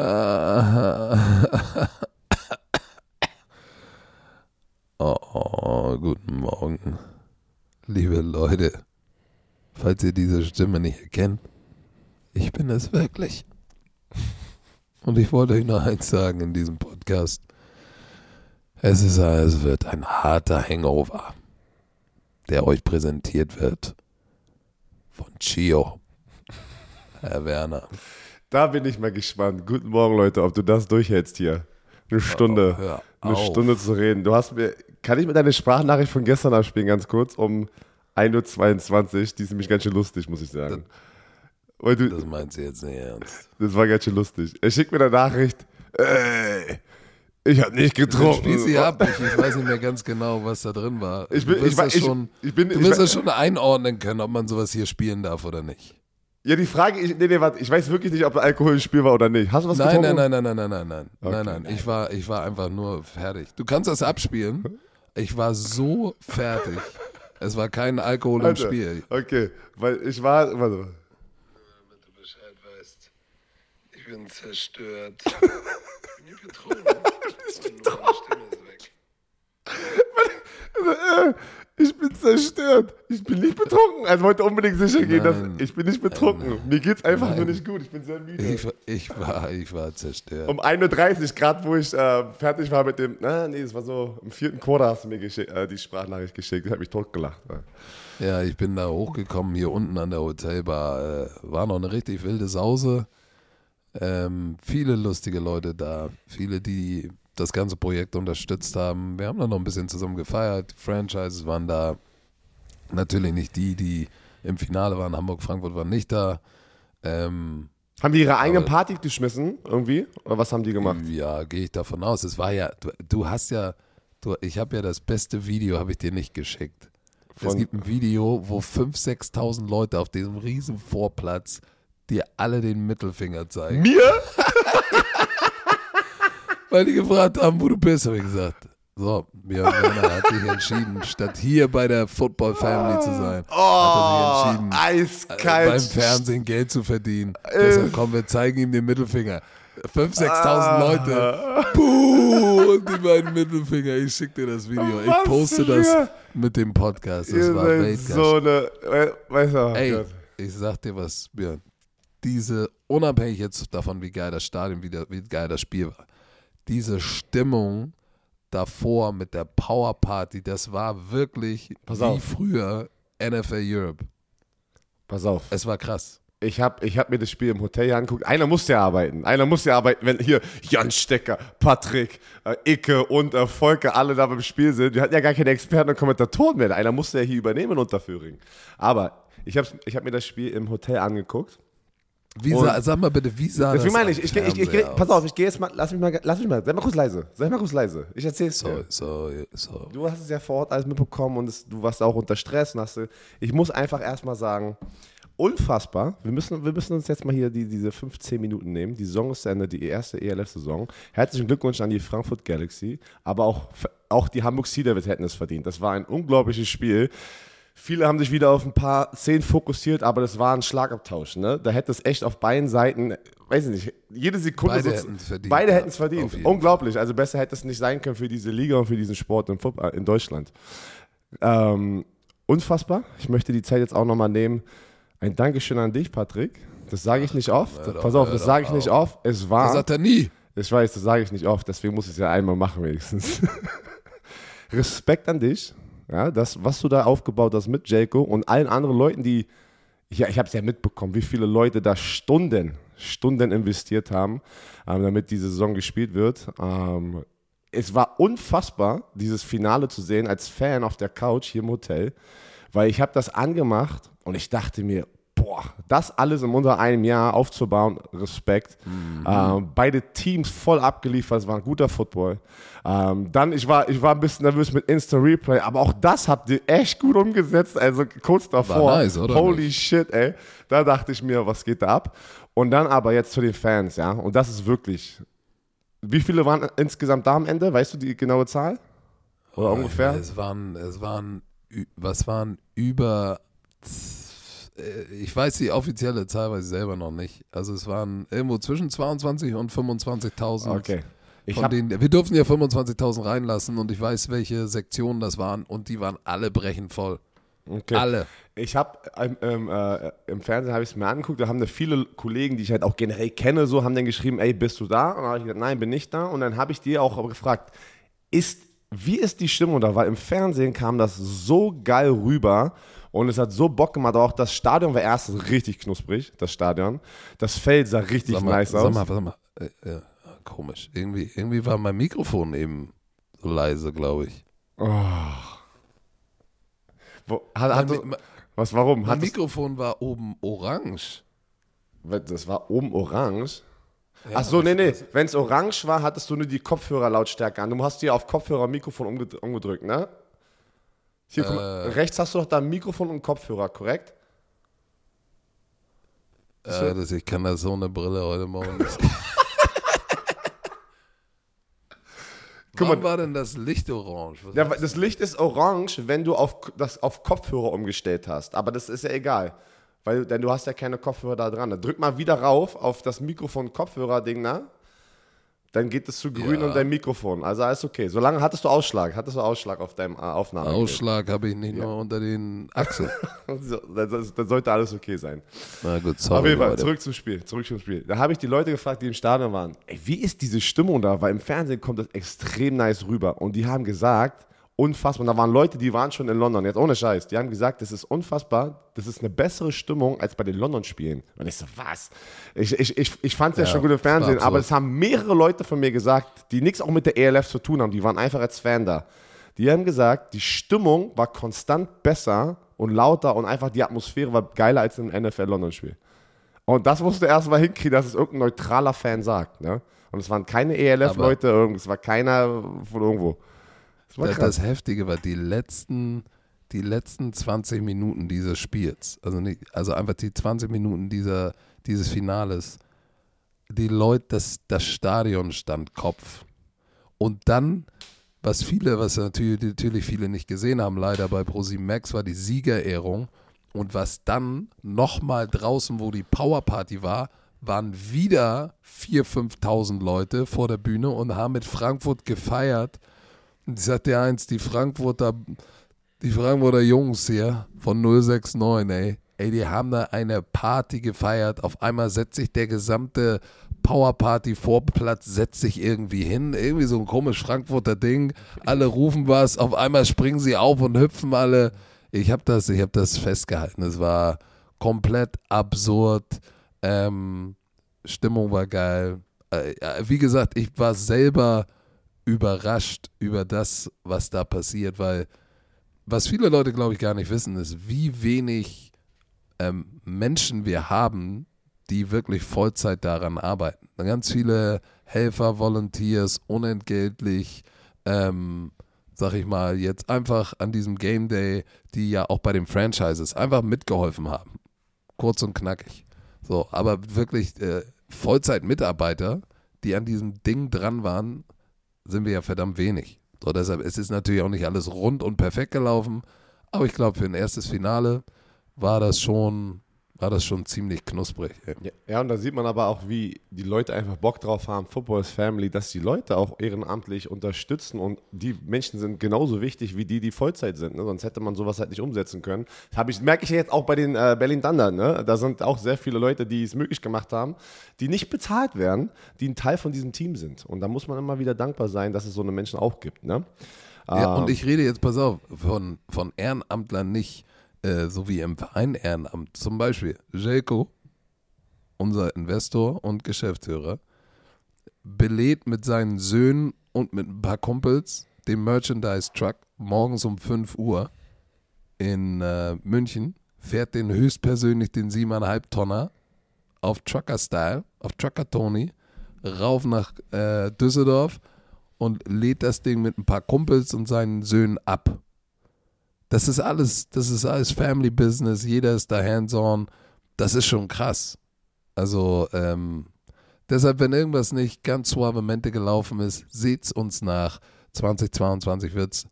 Oh, guten Morgen, liebe Leute. Falls ihr diese Stimme nicht erkennt, ich bin es wirklich. Und ich wollte euch noch eins sagen in diesem Podcast. Es ist, es wird ein harter Hangover, der euch präsentiert wird von Chio. Herr Werner. Da bin ich mal gespannt. Guten Morgen, Leute, ob du das durchhältst hier. Eine Stunde. Oh, hör eine auf. Stunde zu reden. Du hast mir. Kann ich mir deine Sprachnachricht von gestern abspielen, ganz kurz, um 1.22 Uhr? Die ist nämlich ganz schön lustig, muss ich sagen. Weil du, Das meinst du jetzt nicht ernst. das war ganz schön lustig. Er schickt mir eine Nachricht. Ey, ich habe nicht getrunken. spiel sie ab. Ich, ich weiß nicht mehr ganz genau, was da drin war. Ich bin- du wirst ich das schon, ich bin- du wirst das schon einordnen können, ob man sowas hier spielen darf oder nicht. Ja, die Frage, ich, nee, nee, warte, ich weiß wirklich nicht, ob Alkohol im Spiel war oder nicht. Hast du was Nein, getrunken? nein, nein, nein, nein, nein, nein, nein. Okay. Nein, nein. Ich war, ich war einfach nur fertig. Du kannst das abspielen. Ich war so fertig. Es war kein Alkohol im Alter, Spiel. Okay, weil ich war, warte mal. damit du Bescheid weißt. Ich bin zerstört. Ich bin nicht betrogen. Und nur meine Stimme ist weg. Ich bin zerstört. Ich bin nicht betrunken. Also wollte unbedingt sicher gehen, dass Nein. ich bin nicht betrunken. Mir geht's einfach Nein. nur nicht gut. Ich bin sehr müde. Ich, war- ich war, ich war zerstört. um 1.30 Uhr, gerade wo ich äh, fertig war mit dem, na, nee, es war so, im vierten Quarter hast du mir äh, die Sprachnachricht geschickt. Ich habe mich totgelacht. Ja. Ja, ich bin da hochgekommen, hier unten an der Hotelbar. Äh, war noch eine richtig wilde Sause. Ähm, viele lustige Leute da. Viele, die das ganze Projekt unterstützt haben. Wir haben da noch ein bisschen zusammen gefeiert. Die Franchises waren da. Natürlich nicht die, die im Finale waren. Hamburg, Frankfurt waren nicht da. Ähm, Haben die ihre eigene Party geschmissen, irgendwie? Oder was haben die gemacht? ja, gehe ich davon aus. Es war ja, du, du hast ja, du, ich habe ja das beste Video, habe ich dir nicht geschickt. es Von- gibt ein Video, wo 5.000, 6.000 Leute auf diesem riesen Vorplatz dir alle den Mittelfinger zeigen. Mir? Weil die gefragt haben, wo du bist, habe ich gesagt. So, Björn Werner hat sich entschieden, statt hier bei der Football Family zu sein, Oh, hat er sich entschieden, äh, eiskalt. beim Fernsehen Geld zu verdienen. Deshalb kommen wir zeigen ihm den Mittelfinger. 5.000, 6.000 Ah. Leute. Puh, und die beiden Mittelfinger. Ich schicke dir das Video. Ich poste das mit dem Podcast. Das Ihr war Weltklasse. so eine, we- weißt du, oh Ey, Gott. ich sag dir was, Björn. Diese, unabhängig jetzt davon, wie geil das Stadion, wie, der, wie geil das Spiel war, diese Stimmung davor mit der Power Party, das war wirklich Pass wie auf. früher NFL Europe. Pass auf. Es war krass. Ich habe ich hab mir das Spiel im Hotel hier angeguckt. Einer muss ja arbeiten. Einer muss ja arbeiten, wenn hier Jan Stecker, Patrick, äh, Icke und äh, Volker alle da beim Spiel sind. Wir hatten ja gar keine Experten und Kommentatoren mehr. Einer musste ja hier übernehmen in Unterföhring. Aber ich habe ich hab mir das Spiel im Hotel angeguckt. Wie sah, sag mal bitte, wie sah das meine am ich, ich, ich, ich, pass auf, ich gehe jetzt mal, lass mich mal, lass mich mal, sei mal kurz leise, sei mal kurz leise. Ich erzähl's dir. So, so, so. Du hast es ja vor Ort alles mitbekommen und es, du warst auch unter Stress. Und hast, ich muss einfach erstmal sagen, unfassbar. Wir müssen, wir müssen uns jetzt mal hier die, diese 15 Minuten nehmen. Die Saison ist zu Ende, die erste ELF-Saison. Herzlichen Glückwunsch an die Frankfurt Galaxy. Aber auch, auch die Hamburg Sea Devils hätten es verdient. Das war ein unglaubliches Spiel. Viele haben sich wieder auf ein paar Szenen fokussiert, aber das war ein Schlagabtausch. Ne? Da hätte es echt auf beiden Seiten, weiß ich nicht, jede Sekunde. Beide hätten es verdient, Beide hätten es verdient. Unglaublich. Also besser hätte es nicht sein können für diese Liga und für diesen Sport in, Fu- äh, in Deutschland. Ähm, unfassbar. Ich möchte die Zeit jetzt auch nochmal nehmen. Ein Dankeschön an dich, Patrick. Das sage ich nicht oft. doch- Pass auf, das sage ich nicht oft. Es Das war. sagt er nie. Ich weiß, das sage ich nicht oft, deswegen muss ich es ja einmal machen wenigstens. Respekt an dich, ja, das, was du da aufgebaut hast mit Jaco und allen anderen Leuten, die, ja, ich habe es ja mitbekommen, wie viele Leute da Stunden, Stunden investiert haben, ähm, damit diese Saison gespielt wird. Ähm, es war unfassbar, dieses Finale zu sehen als Fan auf der Couch hier im Hotel, weil ich habe das angemacht und ich dachte mir, boah, das alles in unter einem Jahr aufzubauen, Respekt. Ähm, beide Teams voll abgeliefert, es war ein guter Football. Ähm, dann, ich war, ich war ein bisschen nervös mit Instant Replay, aber auch das habt ihr echt gut umgesetzt, also kurz davor. nice, Holy nicht? shit, ey. Da dachte ich mir, was geht da ab? Und dann aber jetzt zu den Fans, ja, und das ist wirklich, wie viele waren insgesamt da am Ende? Weißt du die genaue Zahl? Oder ungefähr? Es waren, es waren, was waren über, ich weiß die offizielle Zahl, weiß ich selber noch nicht. Also es waren irgendwo zwischen 22 und 25.000. Okay. Ich hab, denen, wir durften ja 25.000 reinlassen und ich weiß, welche Sektionen das waren und die waren alle brechend voll. okay. Alle. Ich habe ähm, ähm, äh, im Fernsehen habe ich es mir angeguckt, da haben da viele Kollegen, die ich halt auch generell kenne, so haben dann geschrieben, ey, bist du da? Und dann habe ich gesagt, nein, bin nicht da. Und dann habe ich die auch gefragt, ist, wie ist die Stimmung da? Weil im Fernsehen kam das so geil rüber und es hat so Bock gemacht. Auch das Stadion war erst richtig knusprig, das Stadion. Das Feld sah richtig Sag mal, nice sag aus. mal, sag mal. Äh, äh, komisch. Irgendwie, irgendwie war mein Mikrofon eben so leise, glaube ich. Wo, hat, hat, Mein, Mi- was, warum? mein Mikrofon war oben orange. das war oben orange. Ach so, nee, nee. Wenn es orange war, hattest du nur die Kopfhörerlautstärke an. Du hast hier auf Kopfhörer Mikrofon umged- umgedrückt, ne? Hier, guck mal, rechts hast du doch da Mikrofon und Kopfhörer, korrekt? Äh, das, ich kann das so eine Brille heute Morgen nicht. Guck Warum mal. war denn das Licht orange? Ja, das Licht ist orange, wenn du auf, das auf Kopfhörer umgestellt hast. Aber das ist ja egal. Weil, denn du hast ja keine Kopfhörer da dran. Dann drück mal wieder rauf auf das Mikrofon-Kopfhörer-Ding, ne? Dann geht es zu grün Ja. und dein Mikrofon. Also alles okay. Solange hattest du Ausschlag. Hattest du Ausschlag auf deinem äh, Aufnahme. Ausschlag habe ich nicht nur unter den Achseln. So, Dann, sollte alles okay sein. Na gut, Auf sorry. jeden Fall, zurück zum Spiel. Zurück zum Spiel. Da habe ich die Leute gefragt, die im Stadion waren. Ey, wie ist diese Stimmung da? Weil im Fernsehen kommt das extrem nice rüber. Und die haben gesagt, unfassbar. Und da waren Leute, die waren schon in London, jetzt ohne Scheiß. Die haben gesagt, das ist unfassbar. Das ist eine bessere Stimmung als bei den London-Spielen. Und ich so, was? Ich, ich, ich, ich fand es ja, Ja, schon gut im Fernsehen, aber es haben mehrere Leute von mir gesagt, die nichts auch mit der ELF zu tun haben. Die waren einfach als Fan da. Die haben gesagt, die Stimmung war konstant besser und lauter und einfach die Atmosphäre war geiler als im NFL-London-Spiel. Und das musste erst mal hinkriegen, dass es irgendein neutraler Fan sagt. Ne? Und es waren keine ELF-Leute, es war keiner von irgendwo. Das das Heftige war die letzten, die letzten 20 Minuten dieses Spiels. Also, nicht, also einfach die 20 Minuten dieser, dieses Finales. Die Leute, das, das Stadion stand Kopf. Und dann, was viele, was natürlich, natürlich viele nicht gesehen haben, leider bei ProSieben Max, war die Siegerehrung. Und was dann nochmal draußen, wo die Powerparty war, waren wieder 4.000, 5.000 Leute vor der Bühne und haben mit Frankfurt gefeiert. Ich sagte dir eins, die Frankfurter, die Frankfurter Jungs hier von 069, ey, ey, die haben da eine Party gefeiert. Auf einmal setzt sich der gesamte Powerparty-Vorplatz, setzt sich irgendwie hin. Irgendwie so ein komisch Frankfurter Ding. Alle rufen was, auf einmal springen sie auf und hüpfen alle. Ich habe das, ich habe das festgehalten. Es war komplett absurd. Ähm, Stimmung war geil. Äh, wie gesagt, ich war selber überrascht über das, was da passiert, weil was viele Leute, glaube ich, gar nicht wissen, ist, wie wenig ähm, Menschen wir haben, die wirklich Vollzeit daran arbeiten. Ganz viele Helfer, Volunteers, unentgeltlich, ähm, sag ich mal, jetzt einfach an diesem Game Day, die ja auch bei den Franchises einfach mitgeholfen haben. Kurz und knackig. So, aber wirklich äh, Vollzeit-Mitarbeiter, die an diesem Ding dran waren, sind wir ja verdammt wenig. So, deshalb, es ist natürlich auch nicht alles rund und perfekt gelaufen, aber ich glaube, für ein erstes Finale war das schon, war das schon ziemlich knusprig. ey. Ja, und da sieht man aber auch, wie die Leute einfach Bock drauf haben, Football is Family, dass die Leute auch ehrenamtlich unterstützen und die Menschen sind genauso wichtig wie die, die Vollzeit sind. Ne? Sonst hätte man sowas halt nicht umsetzen können. Das hab ich, merke ich jetzt auch bei den äh, Berlin Thunder. Ne? Da sind auch sehr viele Leute, die es möglich gemacht haben, die nicht bezahlt werden, die ein Teil von diesem Team sind. Und da muss man immer wieder dankbar sein, dass es so eine Menschen auch gibt. Ne? Ja, Ähm, und ich rede jetzt, pass auf, von, von Ehrenamtlern nicht äh, so wie im Verein Ehrenamt. Zum Beispiel Jelko, unser Investor und Geschäftsführer, belädt mit seinen Söhnen und mit ein paar Kumpels den Merchandise-Truck morgens um 5 Uhr in äh, München, fährt den höchstpersönlich den 7,5 Tonner auf Trucker-Style, auf Trucker-Tony, rauf nach äh, Düsseldorf und lädt das Ding mit ein paar Kumpels und seinen Söhnen ab. Das ist alles, das ist alles Family Business, jeder ist da hands-on. Das ist schon krass. Also, ähm, deshalb, wenn irgendwas nicht ganz suavemente gelaufen ist, seht's uns nach. 2022 wird's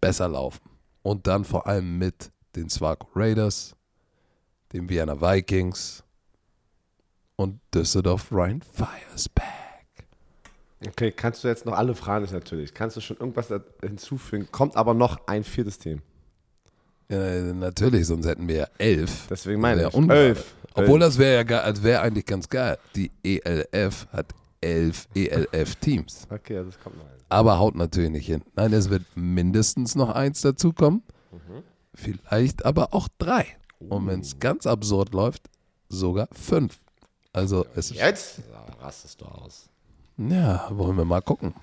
besser laufen. Und dann vor allem mit den Swaco Raiders, den Vienna Vikings und Düsseldorf Rhein Fires back. Okay, kannst du jetzt noch alle Fragen natürlich. Kannst du schon irgendwas hinzufügen? Kommt aber noch ein viertes Team. Ja, natürlich, sonst hätten wir ja elf. Deswegen meine Wär ich. Elf. Obwohl das wäre ja das wäre eigentlich ganz geil. Die ELF hat elf ELF-Teams. Okay, also es kommt noch ein. Aber haut natürlich nicht hin. Nein, es wird mindestens noch eins dazukommen. Vielleicht aber auch drei. Und wenn es ganz absurd läuft, sogar fünf. Also es ist, Jetzt rastest du aus. ja, wollen wir mal gucken,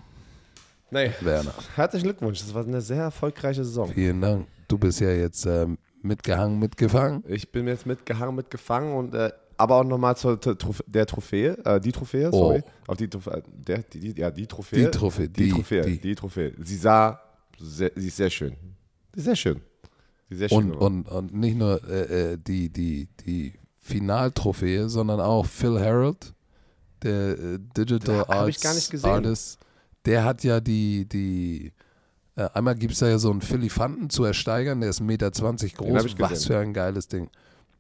Nee. Werner. Herzlichen Glückwunsch. Das war eine sehr erfolgreiche Saison. Vielen Dank. Du bist ja jetzt ähm, mitgehangen, mitgefangen. Ich bin jetzt mitgehangen, mitgefangen und äh, aber auch nochmal zur, der Trophäe, äh, die Trophäe, Oh. sorry. Auf die, Trophäe, der, die, die, ja, die Trophäe. Die Trophäe, Die, die- Trophäe, die. die. Trophäe. Sie sah, sehr, sie ist sehr schön. Sie ist sehr schön. Sie ist sehr schön. Und, und, und nicht nur äh, äh, die, die, die Finaltrophäe, sondern auch Phil Harold, der äh, Digital Arts gar nicht gesehen. Artist. Der hat ja die, die äh, einmal gibt es da ja so einen Philifanten zu ersteigern, der ist 1,20 Meter groß. Was für ein geiles Ding.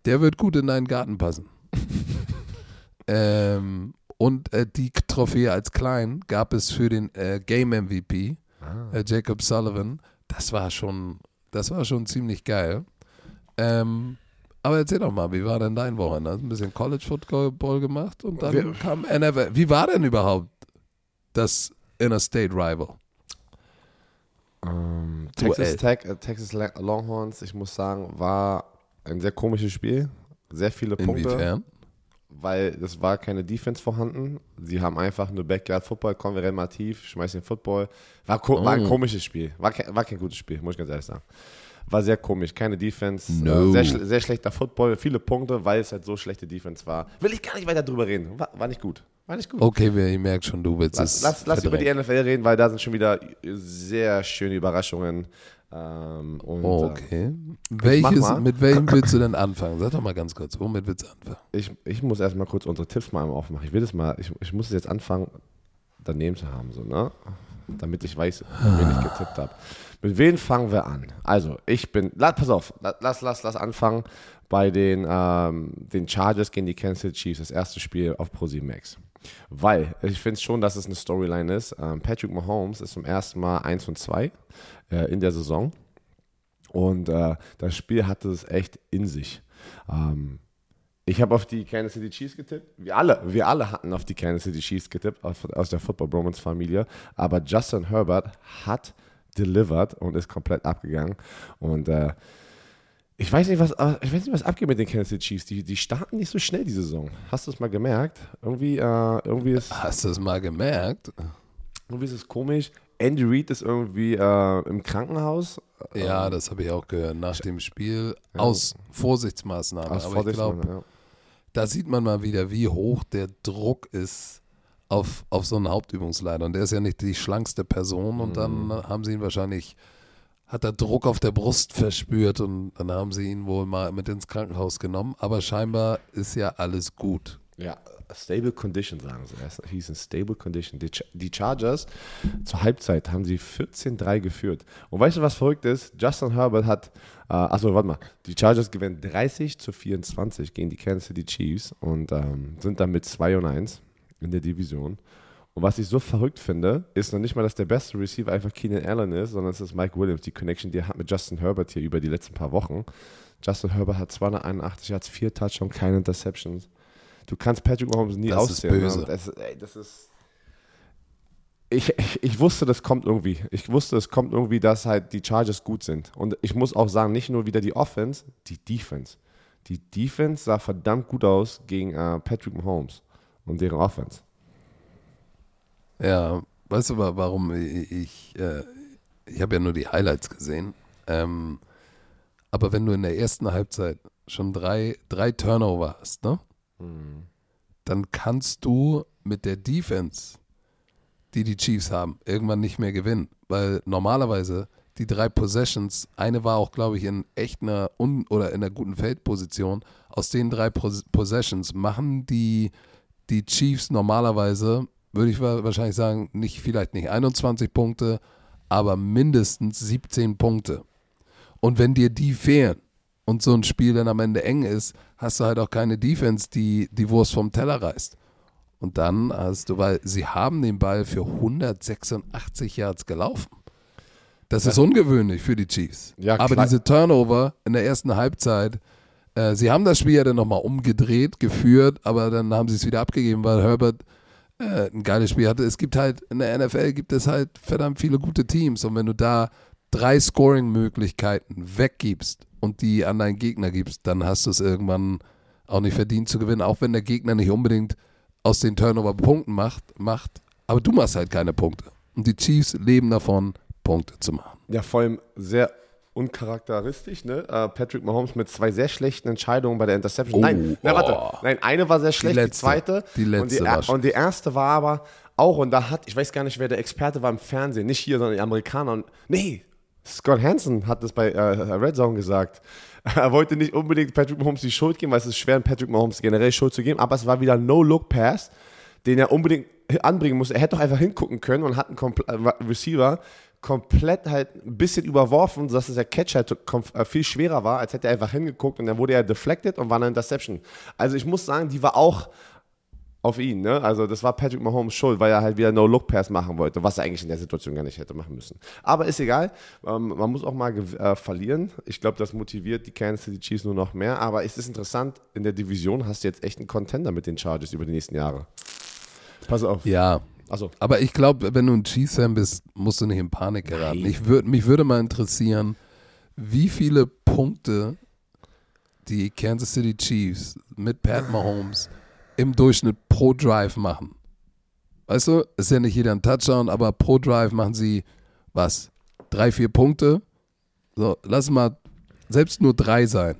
Der wird gut in deinen Garten passen. ähm, und äh, die Trophäe als klein gab es für den äh, Game MVP, Ah. äh, Jacob Sullivan. Das war schon, das war schon ziemlich geil. Ähm, aber erzähl doch mal, wie war denn dein Wochenende? Hast ein bisschen College Football gemacht und dann Wir- kam NFL. Wie war denn überhaupt das Interstate Rival? Ähm. Texas Tech, äh, Texas Longhorns, ich muss sagen, war ein sehr komisches Spiel. Sehr viele Punkte. Inwiefern? weil das war keine Defense vorhanden. Sie haben einfach nur Backyard Football, kommen wir rennen mal tief, schmeißen den Football. War, ko war ein Oh. komisches Spiel. War kein, war kein gutes Spiel, muss ich ganz ehrlich sagen. War sehr komisch, keine Defense, No. äh, sehr, schle- sehr schlechter Football, viele Punkte, weil es halt so schlechte Defense war. Will ich gar nicht weiter drüber reden. War, war nicht gut. War nicht gut. Okay, wir- ich merke schon, du willst Lass, es. lass, lass über die. NFL reden, weil da sind schon wieder sehr schöne Überraschungen. Ähm, und, Oh, äh, okay. Welches, mal. mit welchem willst du denn anfangen? Sag doch mal ganz kurz, womit willst du anfangen? Ich, ich muss erstmal kurz unsere Tipps mal aufmachen. Ich will das mal, ich, ich muss jetzt anfangen, daneben zu haben, so, ne? Damit ich weiß, wen ich getippt habe. Mit wem fangen wir an? Also, ich bin, lass, pass auf, la- lass, lass, lass anfangen bei den, ähm, den Chargers gegen die Kansas City Chiefs, das erste Spiel auf Pro Max. Weil ich finde schon, dass es eine Storyline ist. Ähm, Patrick Mahomes ist zum ersten Mal 1 und 2 äh, in der Saison. Und äh, das Spiel hatte es echt in sich. Ähm, ich habe auf die Kansas City Chiefs getippt. Wir alle, wir alle hatten auf die Kansas City Chiefs getippt, aus, der Football Bromance Familie. Aber Justin Herbert hat delivered und ist komplett abgegangen. Und äh, ich weiß nicht, was, ich weiß nicht, was abgeht mit den Kansas City Chiefs. Die, die starten nicht so schnell die Saison. Hast du es mal gemerkt? Irgendwie, äh, irgendwie ist Hast du es mal gemerkt? irgendwie ist es komisch. Andy Reid ist irgendwie äh, im Krankenhaus. Ja, das habe ich auch gehört nach dem Spiel. Aus Vorsichtsmaßnahmen. Aus Aber ich glaube, Vorsichtsmaßnahmen, ja. da sieht man mal wieder, wie hoch der Druck ist auf, auf so einen Hauptübungsleiter. Und der ist ja nicht die schlankste Person. Und dann haben sie ihn wahrscheinlich, hat er Druck auf der Brust verspürt und dann haben sie ihn wohl mal mit ins Krankenhaus genommen. Aber scheinbar ist ja alles gut. Ja, stable condition sagen sie. Er in stable condition. Die, Ch- die Chargers zur Halbzeit haben sie 14-3 geführt. Und weißt du, was verrückt ist? Justin Herbert hat, äh, achso, warte mal, die Chargers gewinnen 30 zu 24 gegen die Kansas City Chiefs und ähm, sind dann mit 2 und 1 in der Division. Und was ich so verrückt finde, ist noch nicht mal, dass der beste Receiver einfach Keenan Allen ist, sondern es ist Mike Williams, die Connection, die er hat mit Justin Herbert hier über die letzten paar Wochen. Justin Herbert hat 281 Yards, 4 Touchdowns, keine Interceptions. Du kannst Patrick Mahomes nie Das ist auszählen. böse. Ne? Das, ey, das ist. Ich, ich, ich wusste, das kommt irgendwie. Ich wusste, es kommt irgendwie, dass halt die Chargers gut sind. Und ich muss auch sagen, nicht nur wieder die Offense, die Defense. Die Defense sah verdammt gut aus gegen äh, Patrick Mahomes und deren Offense. Ja, weißt du wa- warum ich, ich, äh, ich habe ja nur die Highlights gesehen. Ähm, aber wenn du in der ersten Halbzeit schon drei, drei Turnover hast, ne? Dann kannst du mit der Defense, die die Chiefs haben, irgendwann nicht mehr gewinnen. Weil normalerweise die drei Possessions, eine war auch, glaube ich, in echt einer un oder in einer guten Feldposition. Aus den drei Pos Possessions machen die, die Chiefs normalerweise, würde ich wa- wahrscheinlich sagen, nicht vielleicht nicht 21 Punkte, aber mindestens 17 Punkte. Und wenn dir die fehlen, und so ein Spiel dann am Ende eng ist, hast du halt auch keine Defense, die die Wurst vom Teller reißt. Und dann hast du, weil sie haben den Ball für 186 Yards gelaufen. Das ist ungewöhnlich für die Chiefs. Ja, Aber diese Turnover in der ersten Halbzeit, äh, sie haben das Spiel ja dann nochmal umgedreht, geführt, aber dann haben sie es wieder abgegeben, weil Herbert äh, ein geiles Spiel hatte. Es gibt halt, in der NFL gibt es halt verdammt viele gute Teams und wenn du da drei Scoring-Möglichkeiten weggibst und die an deinen Gegner gibst, dann hast du es irgendwann auch nicht verdient zu gewinnen, auch wenn der Gegner nicht unbedingt aus den Turnover Punkten macht, macht. Aber du machst halt keine Punkte. Und die Chiefs leben davon, Punkte zu machen. Ja, vor allem sehr uncharakteristisch, ne? Äh, Patrick Mahomes mit zwei sehr schlechten Entscheidungen bei der Interception. Oh, nein, na, warte. oh. Nein, eine war sehr schlecht, die, letzte. zweite. Die letzte und die, war und die erste war aber auch, und da hat, ich weiß gar nicht, wer der Experte war im Fernsehen, nicht hier, sondern die Amerikaner. Und, nee, Scott Hansen hat das bei äh, Red Zone gesagt. Er wollte nicht unbedingt Patrick Mahomes die Schuld geben, weil es ist schwer, Patrick Mahomes generell Schuld zu geben, aber es war wieder ein No-Look-Pass, den er unbedingt anbringen musste. Er hätte doch einfach hingucken können und hat einen Kompl äh, Receiver komplett halt ein bisschen überworfen, sodass der Catch halt äh, viel schwerer war, als hätte er einfach hingeguckt und dann wurde er deflected und war eine Interception. Also ich muss sagen, die war auch auf ihn, ne? Also das war Patrick Mahomes Schuld, weil er halt wieder No-Look-Pass machen wollte, was er eigentlich in der Situation gar nicht hätte machen müssen. Aber ist egal, ähm, man muss auch mal äh, verlieren. Ich glaube, das motiviert die Kansas City Chiefs nur noch mehr. Aber es ist interessant, in der Division hast du jetzt echt einen Contender mit den Chargers über die nächsten Jahre. Pass auf. Ja, Achso, aber ich glaube, wenn du ein Chiefs-Fan bist, musst du nicht in Panik geraten. Nein. Ich würd, mich würde mal interessieren, wie viele Punkte die Kansas City Chiefs mit Pat Mahomes im Durchschnitt pro Drive machen. Weißt du, ist ja nicht jeder ein Touchdown, aber pro Drive machen sie was? Drei, vier Punkte? So, lass mal selbst nur drei sein.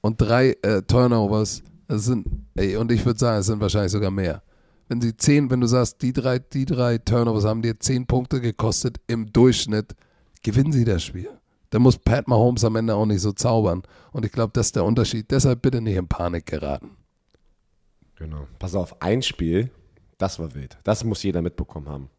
Und drei äh, Turnovers, das sind, ey, und ich würde sagen, es sind wahrscheinlich sogar mehr. Wenn sie zehn, wenn du sagst, die drei, die drei Turnovers haben dir zehn Punkte gekostet im Durchschnitt, gewinnen sie das Spiel. Da muss Pat Mahomes am Ende auch nicht so zaubern. Und ich glaube, das ist der Unterschied. Deshalb bitte nicht in Panik geraten. genau. Pass auf, ein Spiel, das war wild. Das muss jeder mitbekommen haben.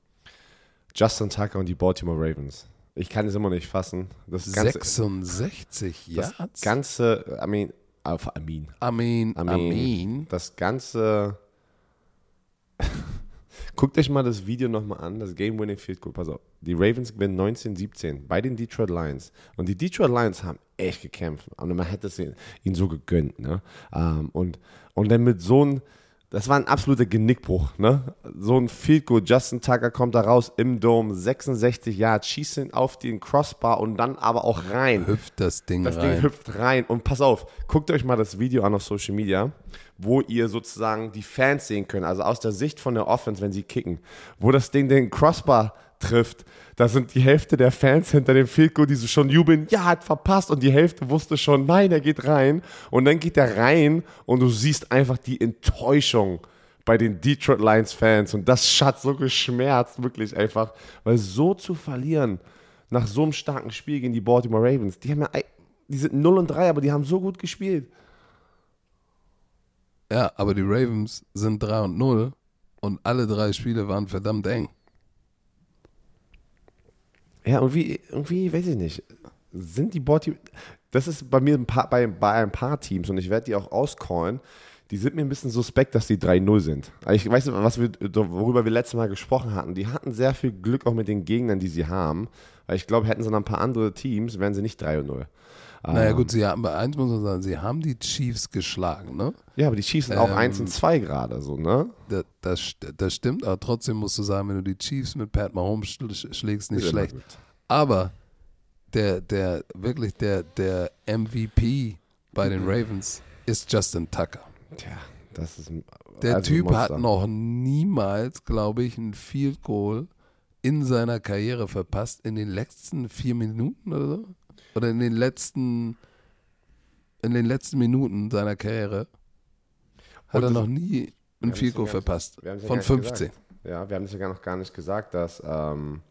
Justin Tucker und die Baltimore Ravens. Ich kann es immer nicht fassen. Das ganze, 66 das Yards? ganze, I mean, auf I mean, I mean, I I mean, mean. das ganze. Guckt euch mal das Video nochmal an, das Game-Winning Field Goal. Pass auf, die Ravens gewinnen 19-17 bei den Detroit Lions. Und die Detroit Lions haben echt gekämpft. Und man hätte es ihnen so gegönnt. Ne? Ähm, und, und dann mit so einem, das war ein absoluter Genickbruch. Ne? So ein Field Goal, Justin Tucker kommt da raus im Dome, 66 Yards, schießt ihn auf den Crossbar und dann aber auch rein. Hüpft das Ding Das rein. Ding hüpft rein. Und pass auf, guckt euch mal das Video an auf Social Media, wo ihr sozusagen die Fans sehen könnt, also aus der Sicht von der Offense, wenn sie kicken, wo das Ding den Crossbar trifft. Da sind die Hälfte der Fans hinter dem Field Goal, die so schon jubeln, ja, hat verpasst. Und die Hälfte wusste schon, nein, er geht rein. Und dann geht er rein und du siehst einfach die Enttäuschung bei den Detroit Lions Fans. Und das hat so geschmerzt, wirklich einfach. Weil so zu verlieren nach so einem starken Spiel gegen die Baltimore Ravens, die haben ja, die sind 0 und 3, aber die haben so gut gespielt. Ja, aber die Ravens sind 3 und 0 und alle drei Spiele waren verdammt eng. Ja, irgendwie, irgendwie, weiß ich nicht, sind die Baltimore, das ist bei mir ein paar, bei, bei ein paar Teams und ich werde die auch auscallen, die sind mir ein bisschen suspekt, dass die 3-0 sind. Also Ich weiß was wir, worüber wir letztes Mal gesprochen hatten. Die hatten sehr viel Glück auch mit den Gegnern, die sie haben. Weil ich glaube, hätten sie noch ein paar andere Teams, wären sie nicht 3-0. Naja Ähm, gut, sie haben, bei eins muss man sagen, sie haben die Chiefs geschlagen, ne? Ja, aber die Chiefs sind auch Ähm, 1 und 2 gerade, so, ne? Das, das, das stimmt, aber trotzdem musst du sagen, wenn du die Chiefs mit Pat Mahomes schl schlägst, nicht immer schlecht. Aber der, der, wirklich der, der MVP bei den Ravens ist Justin Tucker. Tja, das ist ein Der also Typ Monster. hat noch niemals, glaube ich, ein Field Goal in seiner Karriere verpasst, in den letzten vier Minuten oder so. Oder in den letzten, in den letzten Minuten seiner Karriere hat er noch nie wir ein haben Field es Goal ja gar nicht- verpasst. Von gar nicht 15. gesagt. Ja, wir haben es ja gar noch gar nicht gesagt, dass ähm,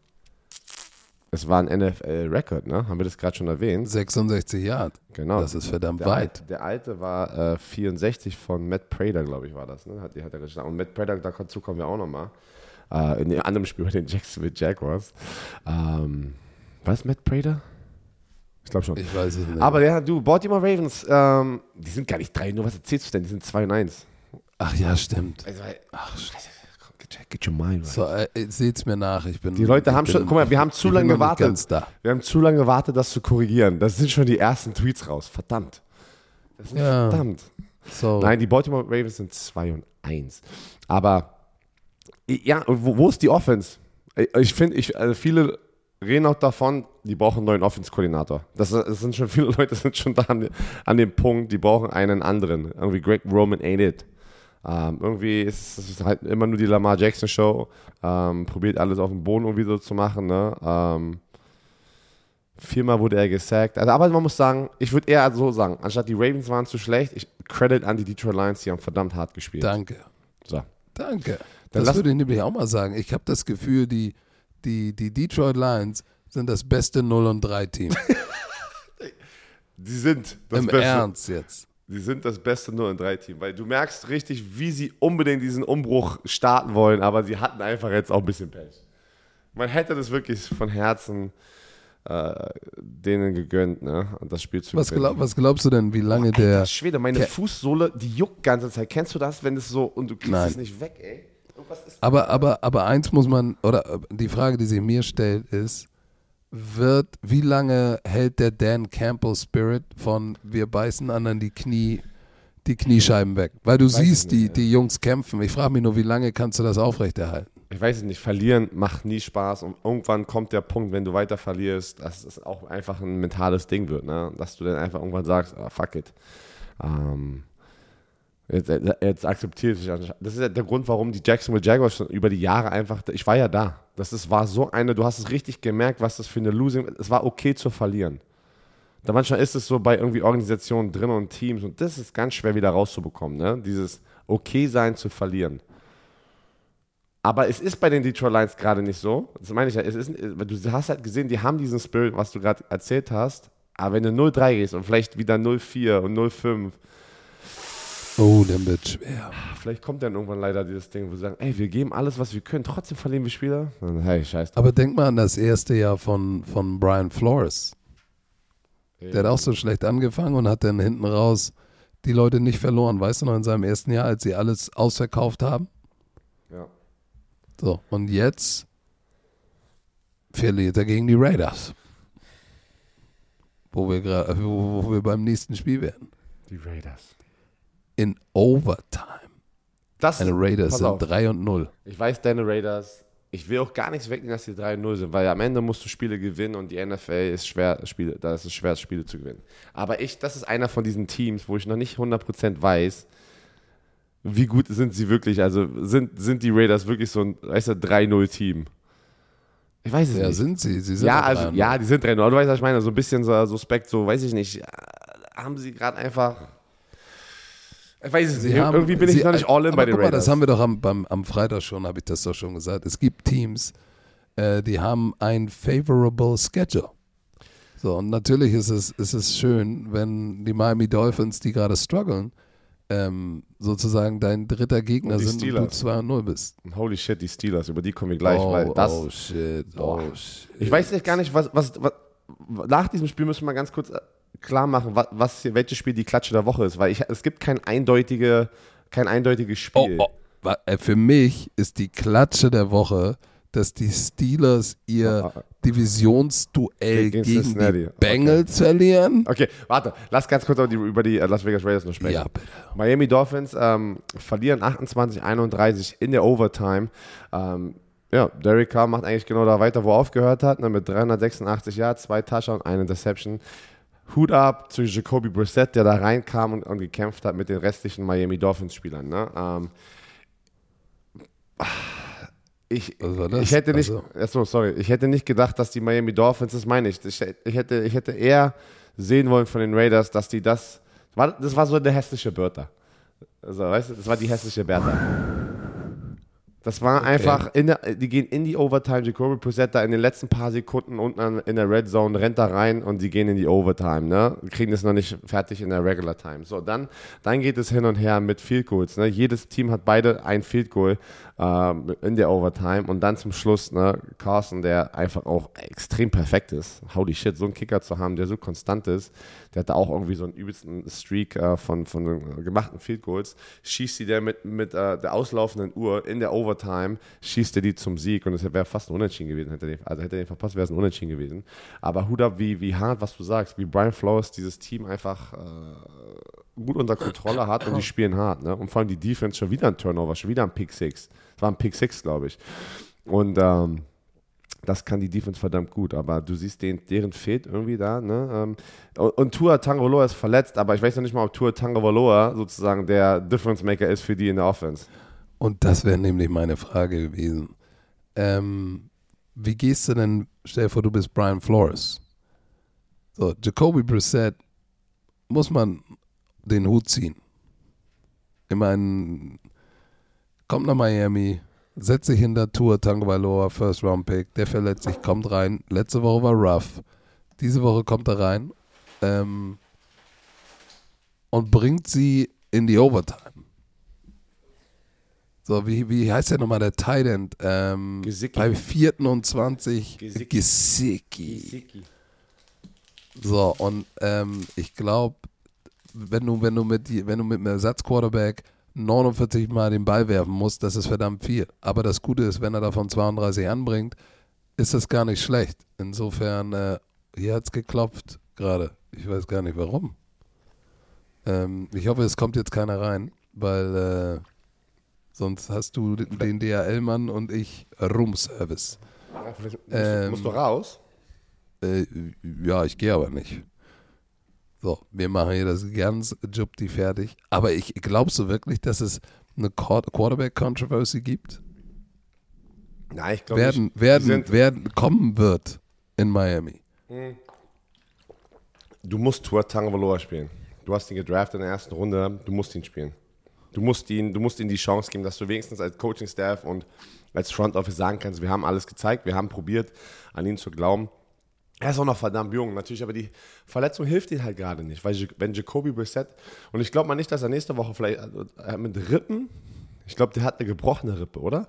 es war ein NFL-Record, ne? Haben wir das gerade schon erwähnt? 66 Jahre. Genau. Das ist verdammt der weit. Alte, der alte war äh, 64 von Matt Prater, glaube ich, war das. Ne? Hat, hat er geschlagen. Und Matt Prater, dazu kommen wir auch nochmal. Äh, in einem anderen Spiel bei den Jacksonville Jaguars. Ähm, was Matt Prater? Ich glaube schon. Ich weiß es nicht. Aber ja, du, Baltimore Ravens, ähm, die sind gar nicht 3 nur was erzählst du denn? Die sind 2 und 1. Ach ja, stimmt. Also, ach, Scheiße. Get, get your mind right. So, äh, seht's mir nach. Ich bin, Die Leute haben bin, schon, guck mal, wir haben zu lange gewartet. Wir haben zu lange gewartet, das zu korrigieren. Das sind schon die ersten Tweets raus. Verdammt. Das sind Ja. verdammt. So, Nein, die Baltimore Ravens sind 2 und 1. Aber ja, wo, wo ist die Offense? Ich finde, ich, also viele reden auch davon, die brauchen einen neuen Offense-Koordinator. Das, das sind schon viele Leute sind schon da an, an dem Punkt, die brauchen einen anderen. Irgendwie Greg Roman ain't it. Ähm, irgendwie ist es halt immer nur die Lamar Jackson Show. Ähm, probiert alles auf dem Boden irgendwie so zu machen. Ne? Ähm, viermal wurde er gesackt. Also, aber man muss sagen, ich würde eher so sagen, anstatt die Ravens waren zu schlecht, ich Credit an die Detroit Lions, die haben verdammt hart gespielt. danke. So. Danke. Dann Das lass- würde ich nämlich auch mal sagen. Ich habe das Gefühl, die, die, die Detroit Lions sind das beste 0 und 3 Team. Die sind das Im beste. Ernst jetzt. Die sind das beste 0 in 3 Team, weil du merkst richtig, wie sie unbedingt diesen Umbruch starten wollen, aber sie hatten einfach jetzt auch ein bisschen Pech. Man hätte das wirklich von Herzen äh, denen gegönnt, ne? Und das Spiel zu Was, glaub, was glaubst du denn, wie lange der. Alter Schwede, meine Fußsohle, die juckt ganze Zeit. Kennst du das, wenn es so und du kriegst Nein. es nicht weg, ey? Aber, aber, aber eins muss man, oder äh, die Frage, die sich mir stellt, ist, wird, wie lange hält der Dan Campbell Spirit von wir beißen anderen die Knie, die Kniescheiben weg? Weil du Weiß siehst, die, die Jungs kämpfen. Ich frage mich nur, wie lange kannst du das aufrechterhalten? ich weiß es nicht, verlieren macht nie Spaß und irgendwann kommt der Punkt, wenn du weiter verlierst, dass es auch einfach ein mentales Ding wird, ne? dass du dann einfach irgendwann sagst, ah, fuck it. Ähm, jetzt, jetzt akzeptiere ich das. Das ist der Grund, warum die Jacksonville Jaguars schon über die Jahre einfach, ich war ja da. Das ist, war so eine, du hast es richtig gemerkt, was das für eine Losing, es war okay zu verlieren. Da manchmal ist es so bei irgendwie Organisationen drin und Teams und das ist ganz schwer wieder rauszubekommen, ne? dieses okay sein zu verlieren. Aber es ist bei den Detroit Lions gerade nicht so. Das meine ich ja. Es ist, du hast halt gesehen, die haben diesen Spirit, was du gerade erzählt hast. Aber wenn du 0-3 gehst und vielleicht wieder 0-4 und 0-5, Oh, dann wird schwer. vielleicht kommt dann irgendwann leider dieses Ding, wo sie sagen, ey, wir geben alles, was wir können, trotzdem verlieren wir Spieler. Dann, hey, scheiß drauf. Aber denk mal an das erste Jahr von, von Brian Flores. Der hat auch so schlecht angefangen und hat dann hinten raus die Leute nicht verloren. Weißt du noch, in seinem ersten Jahr, als sie alles ausverkauft haben? Ja. So, und jetzt verliert er gegen die Raiders. Wo wir, gra- wo, wo wir beim nächsten Spiel werden. Die Raiders. In Overtime. Das Meine Raiders sind auf. 3 und 0. Ich weiß, deine Raiders, ich will auch gar nichts wegnehmen, dass die 3-0 sind, weil am Ende musst du Spiele gewinnen und die NFL ist schwer, Spiele, da ist es schwer, Spiele zu gewinnen. Aber ich, das ist einer von diesen Teams, wo ich noch nicht 100% weiß, wie gut sind sie wirklich. Also sind, sind die Raiders wirklich so ein, weißt du, 3-0-Team? Ich weiß es Ja, nicht. sind sie. sie sind Ja, also, 3 und ja, 0. die sind 3-0. Du weißt, was ich meine. So ein bisschen so suspekt, so, weiß ich nicht. äh, Haben sie gerade einfach. Ich weiß es nicht. haben- Irgendwie bin ich sie- noch nicht all in bei den guck mal. Das haben wir doch am, beim, am Freitag schon, habe ich das doch schon gesagt. Es gibt Teams, äh, die haben ein favorable Schedule. So, und natürlich ist es, ist es schön, wenn die Miami Dolphins, die gerade strugglen, ähm, sozusagen dein dritter Gegner Und sind und du Steelers. 2 und 0 bist. Holy shit, die Steelers, über die kommen wir gleich, oh, weil das. oh shit, oh Boah. shit. Ich weiß nicht gar nicht, was, was, was. Nach diesem Spiel müssen wir ganz kurz klar machen, was, was welches Spiel die Klatsche der Woche ist, weil ich, es gibt kein, eindeutige, kein eindeutiges Oh, Spiel. oh. Äh, Für mich ist die Klatsche der Woche, dass die Steelers ihr Oh, oh. Divisionsduell Gegen gegen die Bengals verlieren. Okay, warte, lass ganz kurz über die, über die äh, Las Vegas Raiders noch sprechen. Ja, bitte. Miami Dolphins ähm, verlieren 28-31 in der Overtime. Ähm, ja, Derek Carr macht eigentlich genau da weiter, wo er aufgehört hat, ne, mit 386 Yards, zwei Touchdowns, eine Interception. Hut ab zu Jacoby Brissett, der da reinkam und, und gekämpft hat mit den restlichen Miami Dolphins-Spielern. Ne? Ähm, ich, ich hätte nicht, Also- achso, sorry, ich hätte nicht gedacht, dass die Miami Dolphins, das meine ich, ich, ich, hätte, ich hätte eher sehen wollen von den Raiders, dass die das, war, das war so der hässliche Bertha. Also, weißt du, das war die hässliche Bertha. Das war einfach, in der, die gehen in die Overtime. Jacoby Brissett da in den letzten paar Sekunden unten in der Red Zone rennt da rein und die gehen in die Overtime. Ne? Kriegen es noch nicht fertig in der Regular Time. So, dann, dann geht es hin und her mit Field Goals. Ne? Jedes Team hat beide ein Field Goal äh, in der Overtime und dann zum Schluss ne, Carson, der einfach auch extrem perfekt ist. Holy shit, so einen Kicker zu haben, der so konstant ist. Der hat da auch irgendwie so einen übelsten Streak äh, von, von gemachten Field Goals. Schießt sie der mit, mit äh, der auslaufenden Uhr in der Overtime, schießt er die zum Sieg und es wäre fast ein Unentschieden gewesen. Hätte den, also hätte er den verpasst, wäre es ein Unentschieden gewesen. Aber Hut ab, wie, wie hart, was du sagst, wie Brian Flores dieses Team einfach äh, gut unter Kontrolle hat und die spielen hart. Ne? Und vor allem die Defense schon wieder ein Turnover, schon wieder ein Pick Six. War ein Pick Six, glaube ich. Und ähm, das kann die Defense verdammt gut, aber du siehst, den, deren fehlt irgendwie da. Ne? Ähm, und, und Tua Tangoloa ist verletzt, aber ich weiß noch nicht mal, ob Tua Tangoloa sozusagen der Difference Maker ist für die in der Offense. Und das wäre nämlich meine Frage gewesen. Ähm, wie gehst du denn, stell dir vor, du bist Brian Flores. So, Jacoby Brissett muss man den Hut ziehen. Ich meine, kommt nach Miami, setzt sich hinter Tour Tagovailoa, First Round Pick, der verletzt sich, kommt rein. Letzte Woche war rough. Diese Woche kommt er rein ähm, und bringt sie in die Overtime. So, wie, wie heißt der nochmal, der Tight End? Ähm, Gesicki. bei vierten und 20 Gesicki. Gesicki. So, und ähm, ich glaube, wenn du, wenn du mit wenn du mit einem Ersatzquarterback 49 Mal den Ball werfen musst, das ist verdammt viel. Aber das Gute ist, wenn er davon 32 anbringt, ist das gar nicht schlecht. Insofern, äh, hier hat es geklopft gerade. Ich weiß gar nicht warum. Ähm, ich hoffe, es kommt jetzt keiner rein, weil äh, sonst hast du den den DHL-Mann und ich Room-Service. Ja, vielleicht musst, Ähm, musst du raus. Äh, ja, ich gehe aber nicht. So, wir machen hier das ganz Jupti fertig. Aber ich glaubst du wirklich, dass es eine Quar- Quarterback-Controversy gibt? Nein, ich glaube Werden, nicht. Werden, werden, kommen wird in Miami. du musst Tua Tagovailoa spielen. Du hast ihn gedraftet in der ersten Runde. Du musst ihn spielen. Du musst ihn, du musst ihm die Chance geben, dass du wenigstens als Coaching-Staff und als Front Office sagen kannst, wir haben alles gezeigt, wir haben probiert, an ihn zu glauben. Er ist auch noch verdammt jung, natürlich, aber die Verletzung hilft ihm halt gerade nicht, weil wenn Jacoby Brissett, und ich glaube mal nicht, dass er nächste Woche vielleicht äh, mit Rippen, ich glaube, der hat eine gebrochene Rippe, oder?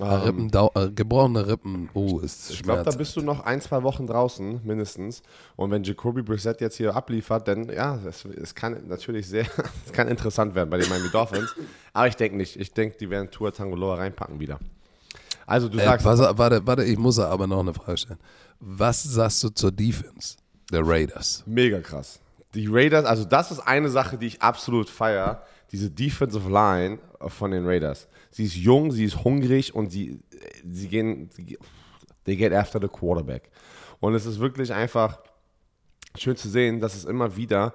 Rippen, dau- äh, gebrochene Rippen, oh, ist Ich glaube, da bist du noch ein, zwei Wochen draußen, mindestens. Und wenn Jacoby Brissett jetzt hier abliefert, dann ja, es, kann natürlich sehr, es kann interessant werden bei den Miami Dolphins. Aber ich denke nicht. Ich denke, die werden Tour Tangoloa reinpacken wieder. Also du Äh, sagst, auf, warte, warte, ich muss aber noch eine Frage stellen. Was sagst du zur Defense der Raiders? mega krass. Die Raiders, also das ist eine Sache, die ich absolut feiere. Diese Defensive Line von den Raiders. Sie ist jung, sie ist hungrig und sie, sie gehen, they get after the quarterback. Und es ist wirklich einfach schön zu sehen, dass es immer wieder,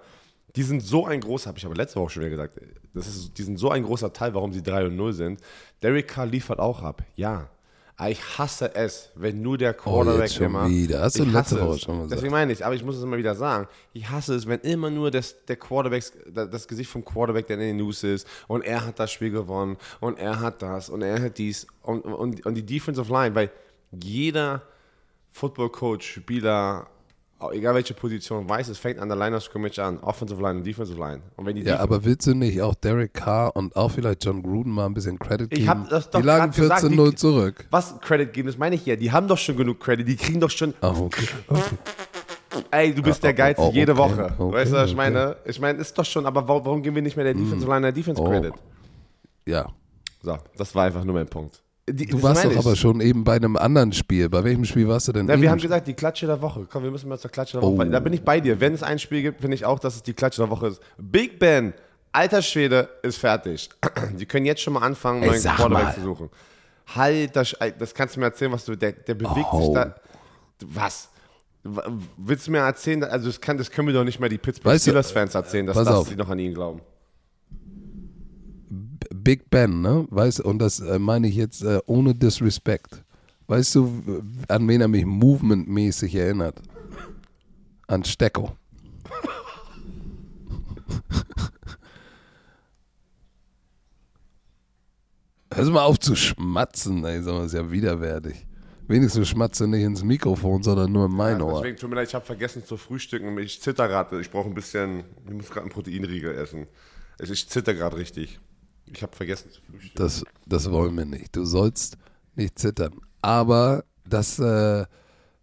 die sind so ein großer, habe ich aber letzte Woche schon wieder gesagt, das ist, die sind so ein großer Teil, warum sie 3 und 0 sind. Derek Carr liefert auch ab, ja. Aber ich hasse es, wenn nur der Quarterback Oh, immer. wieder. Hast du ich letzte Woche schon gesagt. Deswegen meine ich, aber ich muss es immer wieder sagen. Ich hasse es, wenn immer nur das, der Quarterback, das Gesicht vom Quarterback, der in den News ist und er hat das Spiel gewonnen und er hat das und er hat dies und, und, und die Defensive Line, weil jeder Football Coach, Spieler, egal welche Position, weiß, es fängt an der Line of Scrimmage an, Offensive Line und Defensive Line. Und wenn die Ja, aber willst du nicht auch Derek Carr und auch vielleicht John Gruden mal ein bisschen Credit Ich geben? hab das doch die lagen grad gesagt, 14-0 die- zurück. was Credit geben, das meine ich ja. Die haben doch schon genug Credit, die kriegen doch schon Ah, okay. okay. Ey, du bist der Geilste oh, jede okay, Woche. okay, weißt du, was ich meine? Ich meine, ist doch schon, aber warum, geben wir nicht mehr der Defensive Line der Defense Oh. Credit? Ja. So, das war einfach nur mein Punkt. Die, Du warst doch ich. aber schon eben bei einem anderen Spiel. Bei welchem Spiel warst du denn? Ja, wir haben gesagt, die Klatsche der Woche. Komm, wir müssen mal zur Klatsche der Oh. Woche. Da bin ich bei dir. Wenn es ein Spiel gibt, finde ich auch, dass es die Klatsche der Woche ist. Big Ben, alter Schwede, ist fertig. Die können jetzt schon mal anfangen, Ey, neuen Quarterback mal. zu suchen. Halt, das, das kannst du mir erzählen, was du, der, der bewegt Oh. sich da. Was? Willst du mir erzählen, also das, kann, das können wir doch nicht mehr die Pittsburgh Steelers-Fans erzählen, dass, dass sie noch an ihn glauben. Big Ben, ne? Weißt du, und das äh, meine ich jetzt äh, ohne Disrespect. Weißt du, an wen er mich movementmäßig erinnert? An Stecko. Hör mal auf zu schmatzen, ey, sag mal, ist ja widerwärtig. Wenigstens schmatze nicht ins Mikrofon, sondern nur in mein Ohr. Deswegen tut mir leid, ich habe vergessen zu frühstücken. Ich zitter gerade. Ich brauche ein bisschen, ich muss gerade einen Proteinriegel essen. Ich zitter gerade richtig. Ich habe vergessen zu frühstücken. Das, das wollen wir nicht. Du sollst nicht zittern. Aber das, äh,